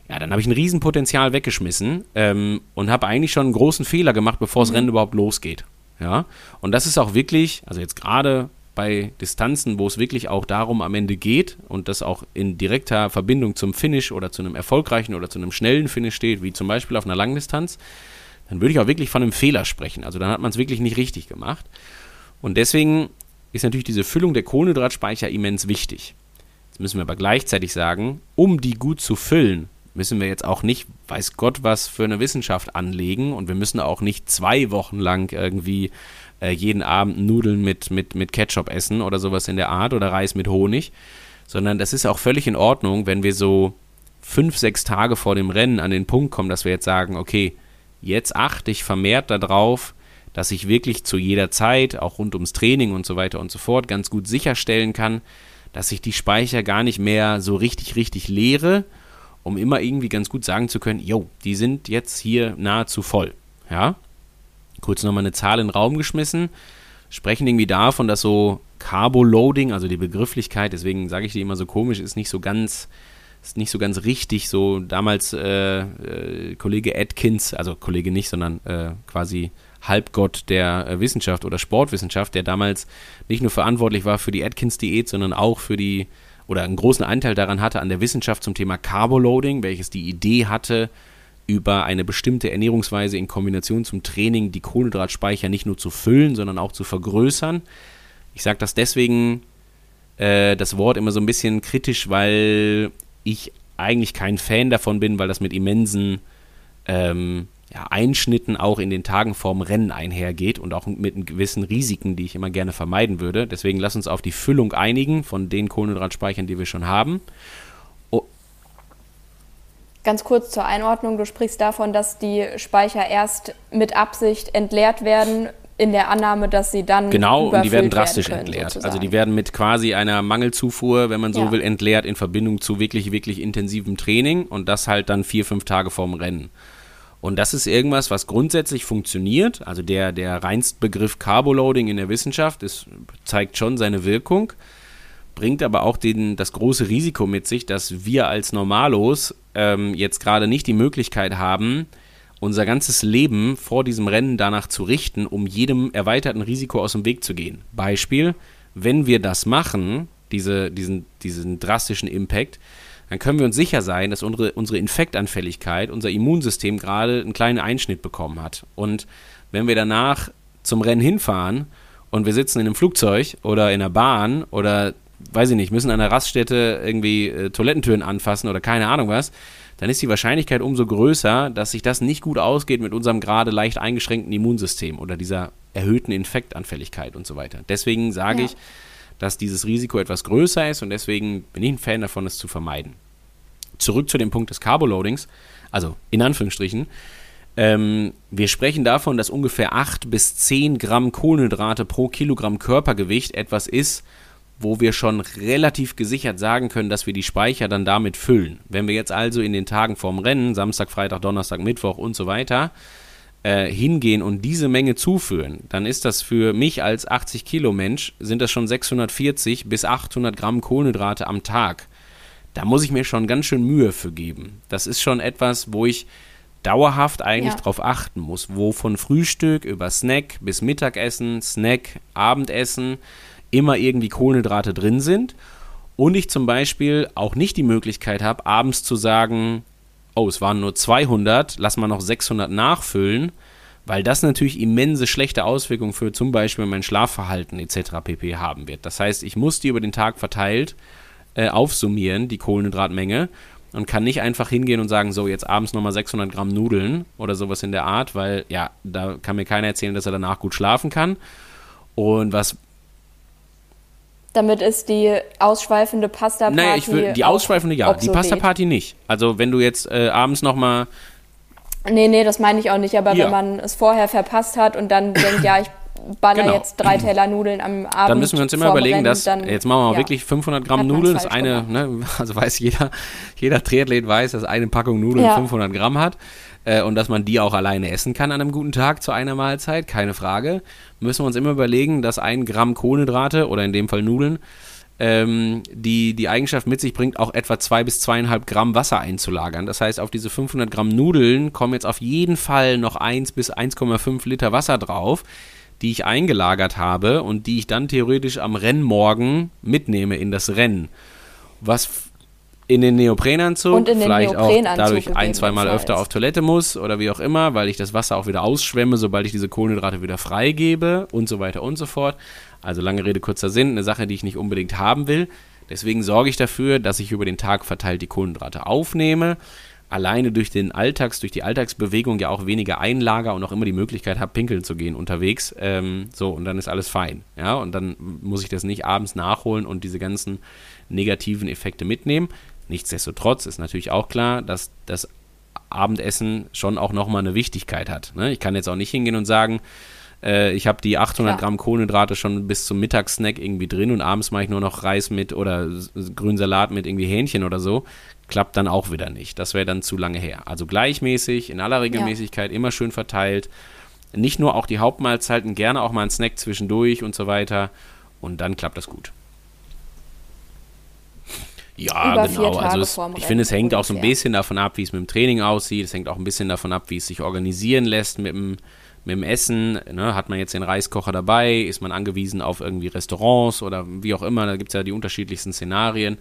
S2: ja, dann habe ich ein Riesenpotenzial weggeschmissen ähm, und habe eigentlich schon einen großen Fehler gemacht, bevor das mhm. Rennen überhaupt losgeht. Ja, und das ist auch wirklich, also jetzt gerade bei Distanzen, wo es wirklich auch darum am Ende geht und das auch in direkter Verbindung zum Finish oder zu einem erfolgreichen oder zu einem schnellen Finish steht, wie zum Beispiel auf einer Langdistanz, dann würde ich auch wirklich von einem Fehler sprechen. Also dann hat man es wirklich nicht richtig gemacht. Und deswegen ist natürlich diese Füllung der Kohlenhydratspeicher immens wichtig. Jetzt müssen wir aber gleichzeitig sagen, um die gut zu füllen, müssen wir jetzt auch nicht, weiß Gott, was für eine Wissenschaft anlegen und wir müssen auch nicht zwei Wochen lang irgendwie äh, jeden Abend Nudeln mit, mit, mit Ketchup essen oder sowas in der Art oder Reis mit Honig, sondern das ist auch völlig in Ordnung, wenn wir so fünf, sechs Tage vor dem Rennen an den Punkt kommen, dass wir jetzt sagen, okay, jetzt achte ich vermehrt darauf, dass ich wirklich zu jeder Zeit, auch rund ums Training und so weiter und so fort, ganz gut sicherstellen kann, dass ich die Speicher gar nicht mehr so richtig, richtig leere, um immer irgendwie ganz gut sagen zu können, jo, die sind jetzt hier nahezu voll. Ja? Kurz nochmal eine Zahl in den Raum geschmissen. Sprechen irgendwie davon, dass so Carbo-Loading, also die Begrifflichkeit, deswegen sage ich die immer so komisch, ist nicht so ganz, ist nicht so ganz richtig. So damals äh, äh, Kollege Atkins, also Kollege nicht, sondern äh, quasi Halbgott der äh, Wissenschaft oder Sportwissenschaft, der damals nicht nur verantwortlich war für die Atkins-Diät, sondern auch für die oder einen großen Anteil daran hatte an der Wissenschaft zum Thema Carboloading, welches die Idee hatte, über eine bestimmte Ernährungsweise in Kombination zum Training die Kohlenhydratspeicher nicht nur zu füllen, sondern auch zu vergrößern. Ich sage das deswegen, äh, das Wort immer so ein bisschen kritisch, weil ich eigentlich kein Fan davon bin, weil das mit immensen ähm, ja, Einschnitten auch in den Tagen vorm Rennen einhergeht und auch mit gewissen Risiken, die ich immer gerne vermeiden würde. Deswegen lass uns auf die Füllung einigen von den Kohlenhydratspeichern, die wir schon haben.
S1: Ganz kurz zur Einordnung, du sprichst davon, dass die Speicher erst mit Absicht entleert werden, in der Annahme, dass sie dann
S2: genau und die werden drastisch werden können, entleert. Sozusagen. Also die werden mit quasi einer Mangelzufuhr, wenn man so ja. will, entleert in Verbindung zu wirklich wirklich intensivem Training und das halt dann vier fünf Tage vorm Rennen. Und das ist irgendwas, was grundsätzlich funktioniert. Also der, der Reinstbegriff Carboloading in der Wissenschaft ist, zeigt schon seine Wirkung, bringt aber auch den, das große Risiko mit sich, dass wir als Normalos ähm, jetzt gerade nicht die Möglichkeit haben, unser ganzes Leben vor diesem Rennen danach zu richten, um jedem erweiterten Risiko aus dem Weg zu gehen. Beispiel, wenn wir das machen, diese, diesen, diesen drastischen Impact, dann können wir uns sicher sein, dass unsere, unsere Infektanfälligkeit, unser Immunsystem gerade einen kleinen Einschnitt bekommen hat. Und wenn wir danach zum Rennen hinfahren und wir sitzen in einem Flugzeug oder in einer Bahn oder weiß ich nicht, müssen an der Raststätte irgendwie äh, Toilettentüren anfassen oder keine Ahnung was, dann ist die Wahrscheinlichkeit umso größer, dass sich das nicht gut ausgeht mit unserem gerade leicht eingeschränkten Immunsystem oder dieser erhöhten Infektanfälligkeit und so weiter. Deswegen sage ja. ich, dass dieses Risiko etwas größer ist und deswegen bin ich ein Fan davon, es zu vermeiden. Zurück zu dem Punkt des Carboloadings, also in Anführungsstrichen. Ähm, wir sprechen davon, dass ungefähr 8 bis 10 Gramm Kohlenhydrate pro Kilogramm Körpergewicht etwas ist, wo wir schon relativ gesichert sagen können, dass wir die Speicher dann damit füllen. Wenn wir jetzt also in den Tagen vorm Rennen, Samstag, Freitag, Donnerstag, Mittwoch und so weiter, äh, hingehen und diese Menge zuführen, dann ist das für mich als 80 Kilo Mensch, sind das schon 640 bis 800 Gramm Kohlenhydrate am Tag. Da muss ich mir schon ganz schön Mühe für geben. Das ist schon etwas, wo ich dauerhaft eigentlich ja. drauf achten muss, wo von Frühstück über Snack bis Mittagessen, Snack, Abendessen immer irgendwie Kohlenhydrate drin sind und ich zum Beispiel auch nicht die Möglichkeit habe, abends zu sagen, oh, es waren nur 200, lass mal noch 600 nachfüllen, weil das natürlich immense schlechte Auswirkungen für zum Beispiel mein Schlafverhalten etc. pp. haben wird. Das heißt, ich muss die über den Tag verteilt äh, aufsummieren, die Kohlenhydratmenge, und kann nicht einfach hingehen und sagen, so, jetzt abends nochmal 600 Gramm Nudeln oder sowas in der Art, weil ja, da kann mir keiner erzählen, dass er danach gut schlafen kann. Und was
S1: damit ist die ausschweifende Pasta-Party.
S2: Naja, ich will, die ausschweifende ja, die Pasta-Party nicht. Also, wenn du jetzt äh, abends nochmal.
S1: Nee, nee, das meine ich auch nicht. Aber ja. wenn man es vorher verpasst hat und dann denkt, ja, ich baller genau. jetzt drei Teller Nudeln am Abend.
S2: Dann müssen wir uns immer überlegen, dass dann, jetzt machen wir mal ja, wirklich 500 Gramm Nudeln. Das eine, ne, also weiß jeder, jeder Triathlet weiß, dass eine Packung Nudeln ja. 500 Gramm hat äh, und dass man die auch alleine essen kann an einem guten Tag zu einer Mahlzeit, keine Frage. Müssen wir uns immer überlegen, dass ein Gramm Kohlenhydrate oder in dem Fall Nudeln ähm, die die Eigenschaft mit sich bringt, auch etwa zwei bis zweieinhalb Gramm Wasser einzulagern. Das heißt, auf diese 500 Gramm Nudeln kommen jetzt auf jeden Fall noch 1 bis 1,5 Liter Wasser drauf. die ich eingelagert habe und die ich dann theoretisch am Rennmorgen mitnehme in das Rennen. Was in den Neoprenanzug,
S1: Und in den
S2: vielleicht auch
S1: Neoprenanzug
S2: dadurch ein, zweimal öfter auf Toilette muss oder wie auch immer, weil ich das Wasser auch wieder ausschwemme, sobald ich diese Kohlenhydrate wieder freigebe und so weiter und so fort. Also lange Rede, kurzer Sinn, eine Sache, die ich nicht unbedingt haben will. Deswegen sorge ich dafür, dass ich über den Tag verteilt die Kohlenhydrate aufnehme. Alleine durch den Alltags, durch die Alltagsbewegung ja auch weniger einlager und auch immer die Möglichkeit habe, pinkeln zu gehen unterwegs. Ähm, so, und dann ist alles fein. Ja, und dann muss ich das nicht abends nachholen und diese ganzen negativen Effekte mitnehmen. Nichtsdestotrotz ist natürlich auch klar, dass das Abendessen schon auch nochmal eine Wichtigkeit hat. Ne? Ich kann jetzt auch nicht hingehen und sagen, äh, ich habe die 800
S1: Klar.
S2: Gramm Kohlenhydrate schon bis zum Mittagssnack irgendwie drin und abends mache ich nur noch Reis mit oder S- grünen Salat mit irgendwie Hähnchen oder so. Klappt dann auch wieder nicht. Das wäre dann zu lange her. Also gleichmäßig, in aller Regelmäßigkeit, immer schön verteilt. Nicht nur auch die Hauptmahlzeiten, gerne auch mal ein Snack zwischendurch und so weiter. Und dann klappt das gut. Ja,
S1: Über
S2: genau. Also es, ich finde, es hängt auch so ein bisschen davon ab, wie es mit dem Training aussieht. Es hängt auch ein bisschen davon ab, wie es sich organisieren lässt mit dem, mit dem Essen. Ne? Hat man jetzt den Reiskocher dabei? Ist man angewiesen auf irgendwie Restaurants oder wie auch immer? Da gibt es ja die unterschiedlichsten Szenarien.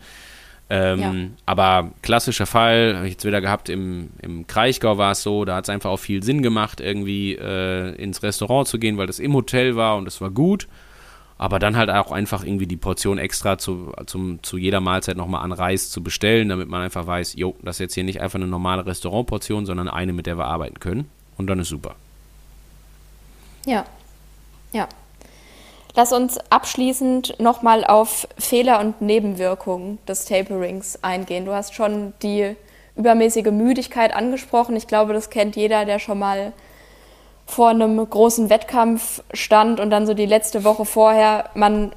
S2: Ähm,
S1: Ja.
S2: Aber klassischer Fall, habe ich jetzt wieder gehabt, im, im Kraichgau war es so, da hat es einfach auch viel Sinn gemacht, irgendwie äh, ins Restaurant zu gehen, weil das im Hotel war und es war gut. Aber dann halt auch einfach irgendwie die Portion extra zu, zum, zu jeder Mahlzeit nochmal an Reis zu bestellen, damit man einfach weiß, jo, das ist jetzt hier nicht einfach eine normale Restaurantportion, sondern eine, mit der wir arbeiten können. Und dann ist super.
S1: Ja, ja. Lass uns abschließend nochmal auf Fehler und Nebenwirkungen des Taperings eingehen. Du hast schon die übermäßige Müdigkeit angesprochen. Ich glaube, das kennt jeder, der schon mal vor einem großen Wettkampf stand und dann so die letzte Woche vorher, man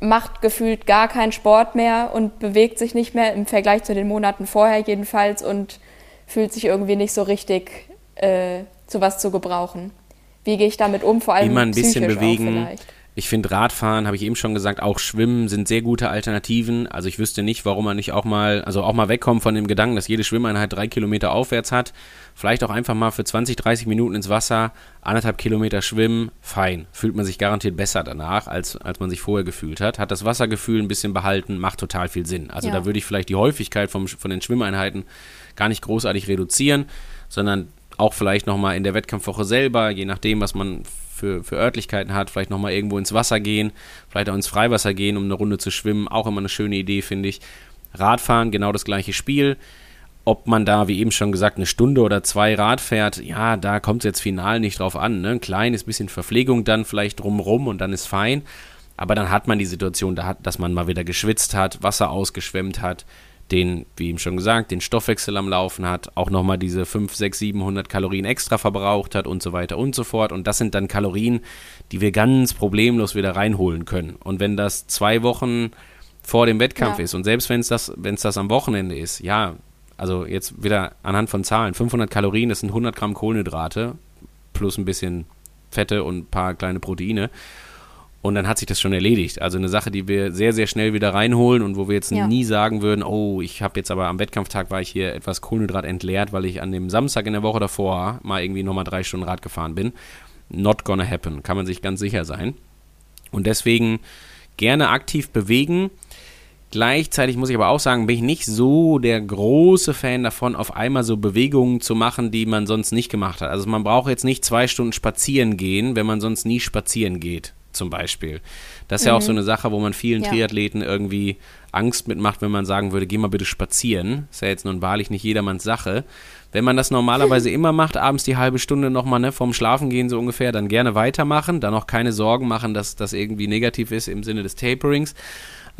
S1: macht gefühlt gar keinen Sport mehr und bewegt sich nicht mehr im Vergleich zu den Monaten vorher jedenfalls und fühlt sich irgendwie nicht so richtig äh, zu was zu gebrauchen. Wie gehe ich damit um? Vor allem
S2: Immer ein bisschen bewegen.
S1: vielleicht.
S2: Ich finde Radfahren, habe ich eben schon gesagt, auch Schwimmen sind sehr gute Alternativen. Also ich wüsste nicht, warum man nicht auch mal, also auch mal wegkommt von dem Gedanken, dass jede Schwimmeinheit drei Kilometer aufwärts hat. Vielleicht auch einfach mal für 20, 30 Minuten ins Wasser, anderthalb Kilometer schwimmen, fein. Fühlt man sich garantiert besser danach, als, als man sich vorher gefühlt hat. Hat das Wassergefühl ein bisschen behalten, macht total viel Sinn. Also
S1: Ja.
S2: da würde ich vielleicht die Häufigkeit vom, von den Schwimmeinheiten gar nicht großartig reduzieren, sondern auch vielleicht nochmal in der Wettkampfwoche selber, je nachdem, was man für, für Örtlichkeiten hat, vielleicht nochmal irgendwo ins Wasser gehen, vielleicht auch ins Freiwasser gehen, um eine Runde zu schwimmen. Auch immer eine schöne Idee, finde ich. Radfahren, genau das gleiche Spiel. Ob man da, wie eben schon gesagt, eine Stunde oder zwei Rad fährt, ja, da kommt es jetzt final nicht drauf an. Ne? Ein kleines bisschen Verpflegung dann vielleicht drumrum und dann ist fein. Aber dann hat man die Situation, dass man mal wieder geschwitzt hat, Wasser ausgeschwemmt hat, den, wie eben schon gesagt, den Stoffwechsel am Laufen hat, auch nochmal diese 5, 6, 700 Kalorien extra verbraucht hat und so weiter und so fort. Und das sind dann Kalorien, die wir ganz problemlos wieder reinholen können. Und wenn das zwei Wochen vor dem Wettkampf
S1: Ja.
S2: ist und selbst wenn es das, wenn es das am Wochenende ist, ja, also jetzt wieder anhand von Zahlen, 500 Kalorien, das sind 100 Gramm Kohlenhydrate plus ein bisschen Fette und ein paar kleine Proteine. Und dann hat sich das schon erledigt. Also eine Sache, die wir sehr, sehr schnell wieder reinholen und wo wir jetzt
S1: Ja.
S2: nie sagen würden, oh, ich habe jetzt aber am Wettkampftag war ich hier etwas Kohlenhydrat entleert, weil ich an dem Samstag in der Woche davor mal irgendwie nochmal drei Stunden Rad gefahren bin. Not gonna happen, kann man sich ganz sicher sein. Und deswegen gerne aktiv bewegen. Gleichzeitig muss ich aber auch sagen, bin ich nicht so der große Fan davon, auf einmal so Bewegungen zu machen, die man sonst nicht gemacht hat. Also man braucht jetzt nicht zwei Stunden spazieren gehen, wenn man sonst nie spazieren geht, zum Beispiel. Das ist ja auch so eine Sache, wo man vielen
S1: Ja.
S2: Triathleten irgendwie Angst mitmacht, wenn man sagen würde, geh mal bitte spazieren. Ist ja jetzt nun wahrlich nicht jedermanns Sache. Wenn man das normalerweise immer macht, abends die halbe Stunde nochmal ne, vorm Schlafengehen so ungefähr, dann gerne weitermachen, dann auch keine Sorgen machen, dass das irgendwie negativ ist im Sinne des Taperings.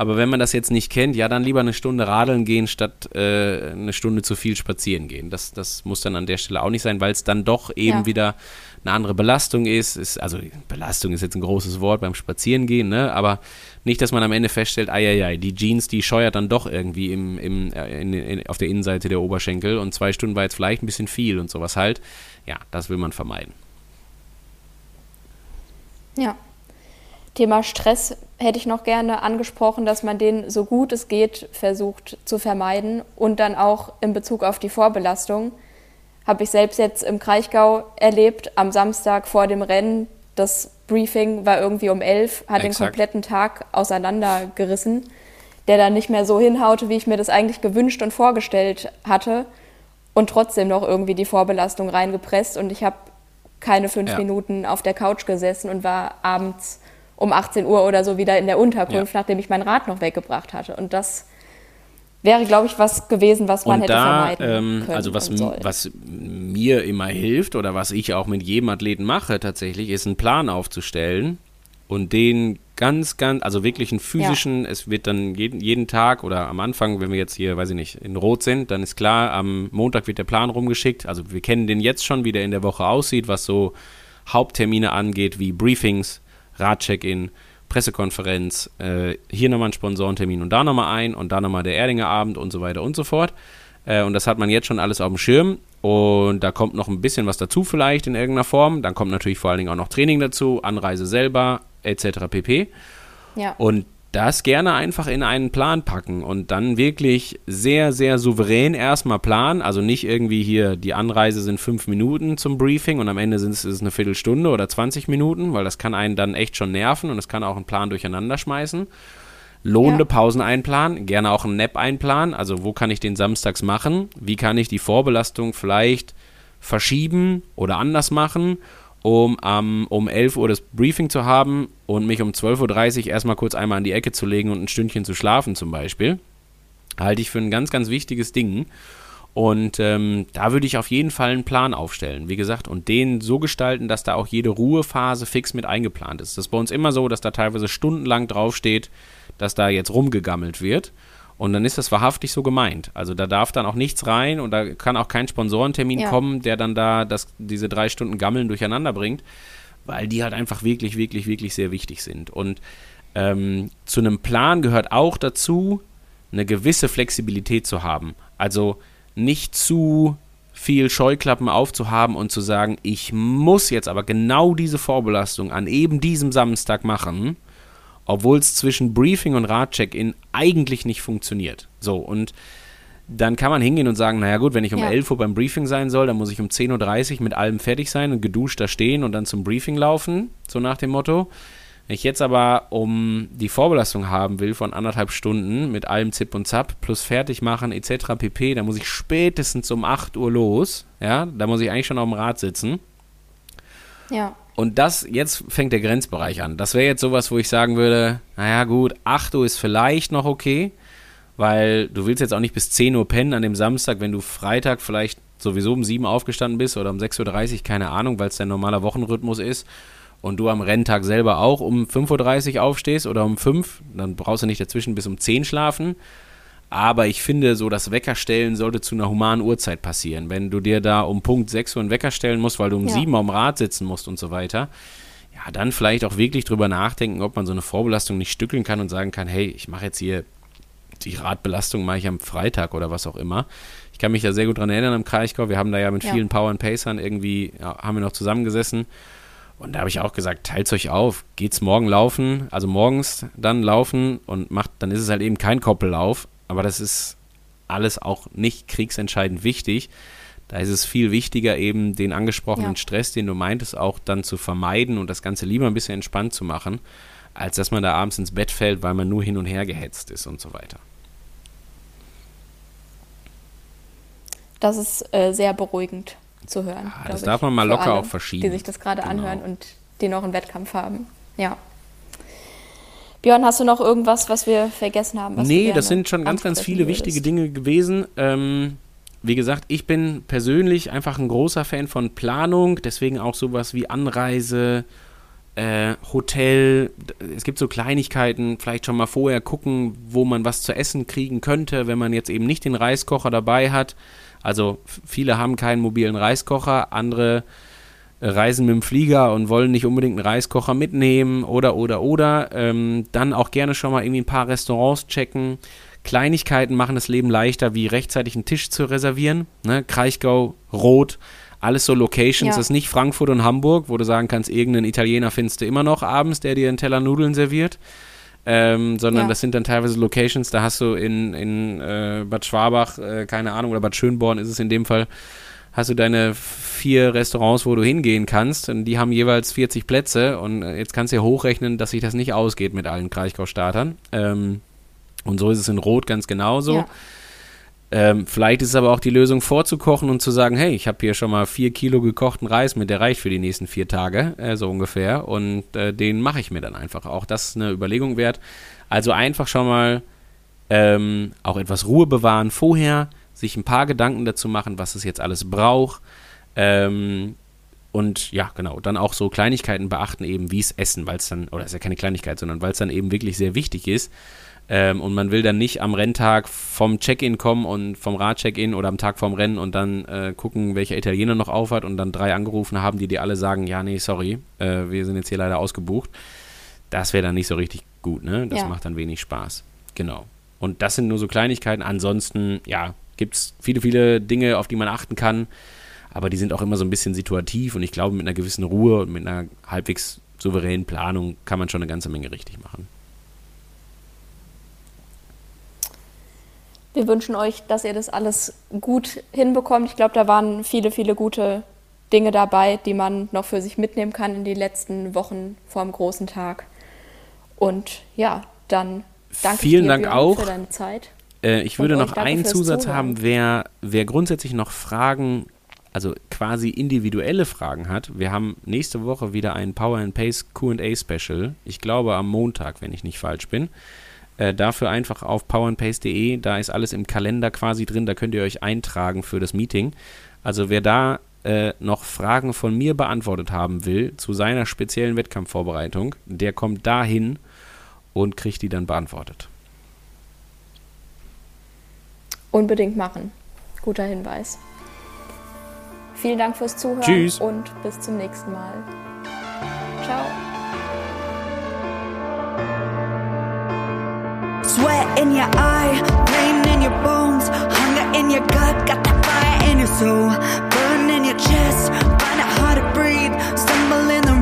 S2: Aber wenn man das jetzt nicht kennt, ja, dann lieber eine Stunde radeln gehen, statt äh, eine Stunde zu viel spazieren gehen. Das, das muss dann an der Stelle auch nicht sein, weil es dann doch eben
S1: Ja.
S2: wieder eine andere Belastung ist. ist. Also Belastung ist jetzt ein großes Wort beim Spazierengehen, ne? aber nicht, dass man am Ende feststellt, ei, die Jeans, die scheuert dann doch irgendwie im, im, äh, in, in, auf der Innenseite der Oberschenkel und zwei Stunden war jetzt vielleicht ein bisschen viel und sowas halt. Ja, das will man vermeiden.
S1: Ja. Thema Stress hätte ich noch gerne angesprochen, dass man den so gut es geht versucht zu vermeiden und dann auch in Bezug auf die Vorbelastung. Habe ich selbst jetzt im Kraichgau erlebt, am Samstag vor dem Rennen. Das Briefing war irgendwie um elf, hat Exakt. den kompletten Tag auseinandergerissen, der dann nicht mehr so hinhaute, wie ich mir das eigentlich gewünscht und vorgestellt hatte und trotzdem noch irgendwie die Vorbelastung reingepresst und ich habe keine fünf ja. Minuten auf der Couch gesessen und war abends um 18 Uhr oder so wieder in der Unterkunft, ja. nachdem ich mein Rad noch weggebracht hatte. Und das wäre, glaube ich, was gewesen, was man und hätte da, vermeiden ähm, können.
S2: Also was, was mir immer hilft oder was ich auch mit jedem Athleten mache tatsächlich, ist einen Plan aufzustellen und den ganz, ganz, also wirklich einen physischen, ja. es wird dann jeden, jeden Tag oder am Anfang, wenn wir jetzt hier, weiß ich nicht, in Rot sind, dann ist klar, am Montag wird der Plan rumgeschickt. Also wir kennen den jetzt schon, wie der in der Woche aussieht, was so Haupttermine angeht, wie Briefings, Radcheck-In, Pressekonferenz, äh, hier nochmal ein Sponsorentermin und da nochmal ein und da nochmal der Erdinger Abend und so weiter und so fort. Äh, und das hat man jetzt schon alles auf dem Schirm. Und da kommt noch ein bisschen was dazu vielleicht in irgendeiner Form. Dann kommt natürlich vor allen Dingen auch noch Training dazu, Anreise selber, etc. pp. Ja. Und das gerne einfach in einen Plan packen und dann wirklich sehr, sehr souverän erstmal planen. Also nicht irgendwie hier, die Anreise sind fünf Minuten zum Briefing und am Ende sind es, ist es eine Viertelstunde oder 20 Minuten, weil das kann einen dann echt schon nerven und es kann auch einen Plan durcheinander schmeißen. Lohnende ja. Pausen einplanen, gerne auch einen Nap einplanen. Also wo kann ich den samstags machen? Wie kann ich die Vorbelastung vielleicht verschieben oder anders machen? Um ähm, um 11 Uhr das Briefing zu haben und mich um 12.30 Uhr erstmal kurz einmal an die Ecke zu legen und ein Stündchen zu schlafen zum Beispiel. Halte ich für ein ganz, ganz wichtiges Ding. Und ähm, da würde ich auf jeden Fall einen Plan aufstellen, wie gesagt, und den so gestalten, dass da auch jede Ruhephase fix mit eingeplant ist. Das ist bei uns immer so, dass da teilweise stundenlang draufsteht, dass da jetzt rumgegammelt wird. Und dann ist das wahrhaftig so gemeint. Also da darf dann auch nichts rein und da kann auch kein Sponsorentermin ja. kommen, der dann da das, diese drei Stunden Gammeln durcheinander bringt, weil die halt einfach wirklich, wirklich, wirklich sehr wichtig sind. Und ähm, zu einem Plan gehört auch dazu, eine gewisse Flexibilität zu haben. Also nicht zu viel Scheuklappen aufzuhaben und zu sagen, ich muss jetzt aber genau diese Vorbelastung an eben diesem Samstag machen obwohl es zwischen Briefing und Radcheck-In eigentlich nicht funktioniert. So, und dann kann man hingehen und sagen, naja gut, wenn ich um ja. 11 Uhr beim Briefing sein soll, dann muss ich um 10.30 Uhr mit allem fertig sein und geduscht da stehen und dann zum Briefing laufen, so nach dem Motto. Wenn ich jetzt aber um die Vorbelastung haben will von anderthalb Stunden mit allem Zip und Zap plus fertig machen etc. pp, dann muss ich spätestens um 8 Uhr los. Ja, da muss ich eigentlich schon auf dem Rad sitzen. Ja. Und das, jetzt fängt der Grenzbereich an. Das wäre jetzt sowas, wo ich sagen würde, naja gut, 8 Uhr ist vielleicht noch okay, weil du willst jetzt auch nicht bis 10 Uhr pennen an dem Samstag, wenn du Freitag vielleicht sowieso um 7 Uhr aufgestanden bist oder um 6.30 Uhr, keine Ahnung, weil es dein normaler Wochenrhythmus ist und du am Renntag selber auch um 5.30 Uhr aufstehst oder um 5, dann brauchst du nicht dazwischen bis um 10 schlafen. Aber ich finde, so das Weckerstellen sollte zu einer humanen Uhrzeit passieren. Wenn du dir da um Punkt 6 Uhr einen Wecker stellen musst, weil du um ja. 7 Uhr am Rad sitzen musst und so weiter, ja, dann vielleicht auch wirklich drüber nachdenken, ob man so eine Vorbelastung nicht stückeln kann und sagen kann, hey, ich mache jetzt hier die Radbelastung mache ich am Freitag oder was auch immer. Ich kann mich da sehr gut dran erinnern am Kraichgau. Wir haben da ja mit ja. vielen Power and Pacern irgendwie, ja, haben wir noch zusammengesessen. Und da habe ich auch gesagt, teilt euch auf, geht's morgen laufen, also morgens dann laufen und macht, dann ist es halt eben kein Koppellauf, aber das ist alles auch nicht kriegsentscheidend wichtig. Da ist es viel wichtiger, eben den angesprochenen ja. Stress, den du meintest, auch dann zu vermeiden und das Ganze lieber ein bisschen entspannt zu machen, als dass man da abends ins Bett fällt, weil man nur hin und her gehetzt ist und so weiter.
S1: Das ist äh, sehr beruhigend zu hören.
S2: Ah, das darf man mal locker alle, auch verschieben.
S1: Die sich das gerade genau. anhören und die noch einen Wettkampf haben. Ja. Björn, hast du noch irgendwas, was wir vergessen haben?
S2: nee, das sind schon ganz, ganz viele würdest? wichtige Dinge gewesen. Ähm, wie gesagt, ich bin persönlich einfach ein großer Fan von Planung, deswegen auch sowas wie Anreise, äh, Hotel. Es gibt so Kleinigkeiten, vielleicht schon mal vorher gucken, wo man was zu essen kriegen könnte, wenn man jetzt eben nicht den Reiskocher dabei hat. Also viele haben keinen mobilen Reiskocher, andere reisen mit dem Flieger und wollen nicht unbedingt einen Reiskocher mitnehmen oder, oder, oder, ähm, dann auch gerne schon mal irgendwie ein paar Restaurants checken. Kleinigkeiten machen das Leben leichter, wie rechtzeitig einen Tisch zu reservieren. Ne? Kraichgau, Rot, alles so Locations. Ja. Das ist nicht Frankfurt und Hamburg, wo du sagen kannst, irgendeinen Italiener findest du immer noch abends, der dir einen Teller Nudeln serviert. Ähm, sondern ja. das sind dann teilweise Locations, da hast du in, in äh, Bad Schwabach, äh, keine Ahnung, oder Bad Schönborn ist es in dem Fall, hast du deine vier Restaurants, wo du hingehen kannst und die haben jeweils 40 Plätze und äh, jetzt kannst du ja hochrechnen, dass sich das nicht ausgeht mit allen Kraichgau-Startern. Ähm, und so ist es in Rot ganz genauso. Ja. Ähm, vielleicht ist es aber auch die Lösung vorzukochen und zu sagen, hey, ich habe hier schon mal vier Kilo gekochten Reis mit, der reicht für die nächsten vier Tage, äh, so ungefähr. Und äh, den mache ich mir dann einfach. Auch das ist eine Überlegung wert. Also einfach schon mal ähm, auch etwas Ruhe bewahren vorher, sich ein paar Gedanken dazu machen, was es jetzt alles braucht. Ähm, und ja, genau, dann auch so Kleinigkeiten beachten, eben wie es Essen, weil es dann, oder es ist ja keine Kleinigkeit, sondern weil es dann eben wirklich sehr wichtig ist. Ähm, und man will dann nicht am Renntag vom Check-in kommen und vom Rad-Check-in oder am Tag vorm Rennen und dann äh, gucken, welcher Italiener noch aufhat und dann drei angerufen haben, die dir alle sagen, ja, nee, sorry, äh, wir sind jetzt hier leider ausgebucht. Das wäre dann nicht so richtig gut, ne? Das ja. macht dann wenig Spaß. Genau. Und das sind nur so Kleinigkeiten. Ansonsten, ja, gibt es viele, viele Dinge, auf die man achten kann. Aber die sind auch immer so ein bisschen situativ und ich glaube, mit einer gewissen Ruhe und mit einer halbwegs souveränen Planung kann man schon eine ganze Menge richtig machen.
S3: Wir wünschen euch, dass ihr das alles gut hinbekommt. Ich glaube, da waren viele, viele gute Dinge dabei, die man noch für sich mitnehmen kann in die letzten Wochen vor dem großen Tag. Und ja, dann danke
S2: Vielen
S3: dir,
S2: Dank
S3: Björn,
S2: auch.
S3: für deine Zeit.
S2: Äh, ich würde noch einen Zusatz Zuhören. haben, wer, wer grundsätzlich noch Fragen, also quasi individuelle Fragen hat. Wir haben nächste Woche wieder ein Power and Pace QA Special. Ich glaube am Montag, wenn ich nicht falsch bin. Äh, dafür einfach auf powerandpace.de, da ist alles im Kalender quasi drin, da könnt ihr euch eintragen für das Meeting. Also wer da äh, noch Fragen von mir beantwortet haben will zu seiner speziellen Wettkampfvorbereitung, der kommt dahin und kriegt die dann beantwortet.
S3: Unbedingt machen. Guter Hinweis. Vielen Dank fürs Zuhören
S2: Tschüss.
S3: und bis zum nächsten Mal. Ciao. Sweat in your eye, pain in your bones, hunger in your gut, got that fire in your soul, burn in your chest, find it hard to breathe, stumble in the